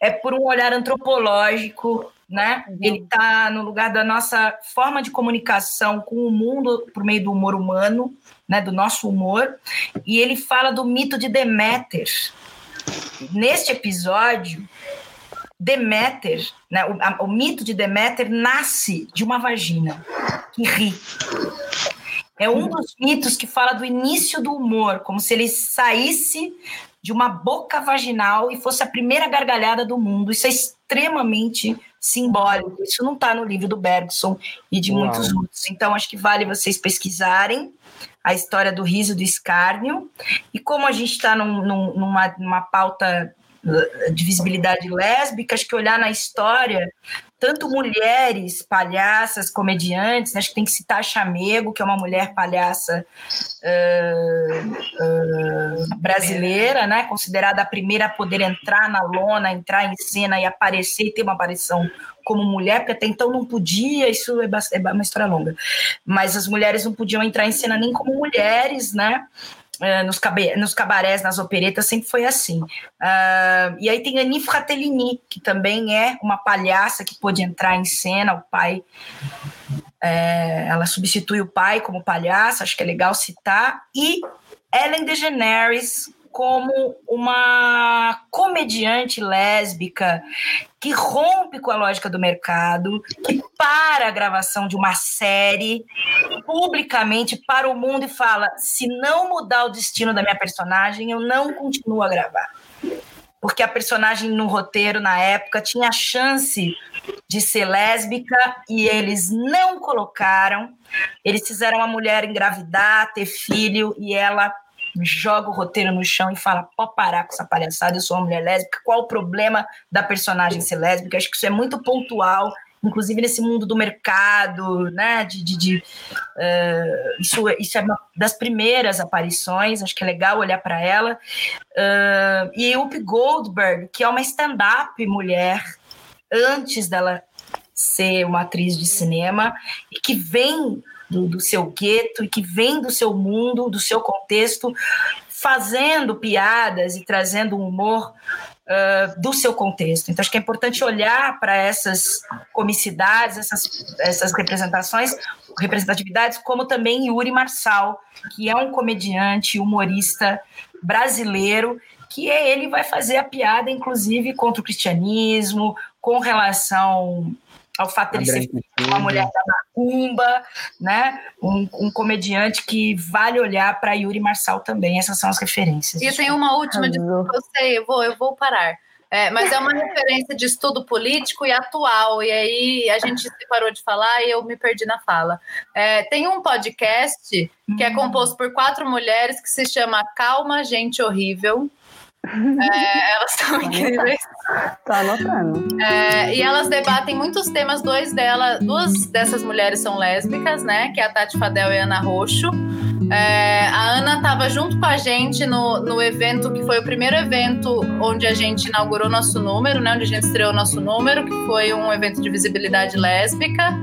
Speaker 2: É por um olhar antropológico, né? Ele está no lugar da nossa forma de comunicação com o mundo por meio do humor humano, né? Do nosso humor. E ele fala do mito de Deméter. Neste episódio, Deméter, né, o, a- o mito de Deméter nasce de uma vagina que ri. É um dos mitos que fala do início do humor, como se ele saísse de uma boca vaginal e fosse a primeira gargalhada do mundo. Isso é extremamente simbólico. Isso não está no livro do Bergson e de
Speaker 4: Uau.
Speaker 2: muitos outros. Então, acho que vale vocês pesquisarem a história do riso do escárnio. E como a gente está num, num- numa, numa pauta de visibilidade lésbica, acho que olhar na história, tanto mulheres, palhaças, comediantes, acho que tem que citar a Chamego, que é uma mulher palhaça uh, uh, brasileira, né? considerada a primeira a poder entrar na lona, entrar em cena e aparecer e ter uma aparição como mulher, porque até então não podia, isso é é uma história longa, mas as mulheres não podiam entrar em cena nem como mulheres, né? Eh, nos, cabe- nos cabarés, nas operetas, sempre foi assim. Ah, e aí tem Annie Fratellini, que também é uma palhaça que pôde entrar em cena, o pai. eh, ela substitui o pai como palhaça, acho que é legal citar. E Ellen DeGeneres como uma comediante lésbica que rompe com a lógica do mercado, que para a gravação de uma série publicamente para o mundo e fala: se não mudar o destino da minha personagem, eu não continuo a gravar. Porque a personagem no roteiro, na época, tinha a chance de ser lésbica e eles não colocaram. Eles fizeram a mulher engravidar, ter filho e ela joga o roteiro no chão e fala: pode parar com essa palhaçada, eu sou uma mulher lésbica. Qual o problema da personagem ser lésbica? Acho que isso é muito pontual inclusive nesse mundo do mercado, né? De, de, de, uh, isso, isso é uma das primeiras aparições, acho que é legal olhar para ela. Uh, e Whoopi Goldberg, que é uma stand-up mulher, antes dela ser uma atriz de cinema, e que vem do, do seu gueto, e que vem do seu mundo, do seu contexto, fazendo piadas e trazendo um humor Uh, do seu contexto. Então, acho que é importante olhar para essas comicidades, essas, essas representações, representatividades, como também Yuri Marçal, que é um comediante, humorista brasileiro, que é, ele vai fazer a piada, inclusive, contra o cristianismo, com relação ao fato de ser uma mulher da macumba, né? Um, um, comediante que vale olhar para Yuri Marçal também. Essas são as referências.
Speaker 5: E tem uma última, de, eu sei, eu vou, eu vou parar. É, mas é uma referência de estudo político e atual, e aí a gente parou de falar e eu me perdi na fala. É, tem um podcast que é composto por quatro mulheres que se chama Calma, Gente Horrível. É, elas são incríveis.
Speaker 1: Tô anotando.
Speaker 5: É, e elas debatem muitos temas, dois dela, duas dessas mulheres são lésbicas, né? Que é a Tati Fadel e a Ana Roxo. É, a Ana estava junto com a gente no, no evento, que foi o primeiro evento onde a gente inaugurou nosso número, né? Onde a gente estreou nosso número, que foi um evento de visibilidade lésbica.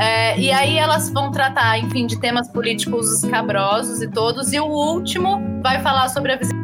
Speaker 5: É, e aí elas vão tratar, enfim, de temas políticos escabrosos e todos. E o último vai falar sobre a visibilidade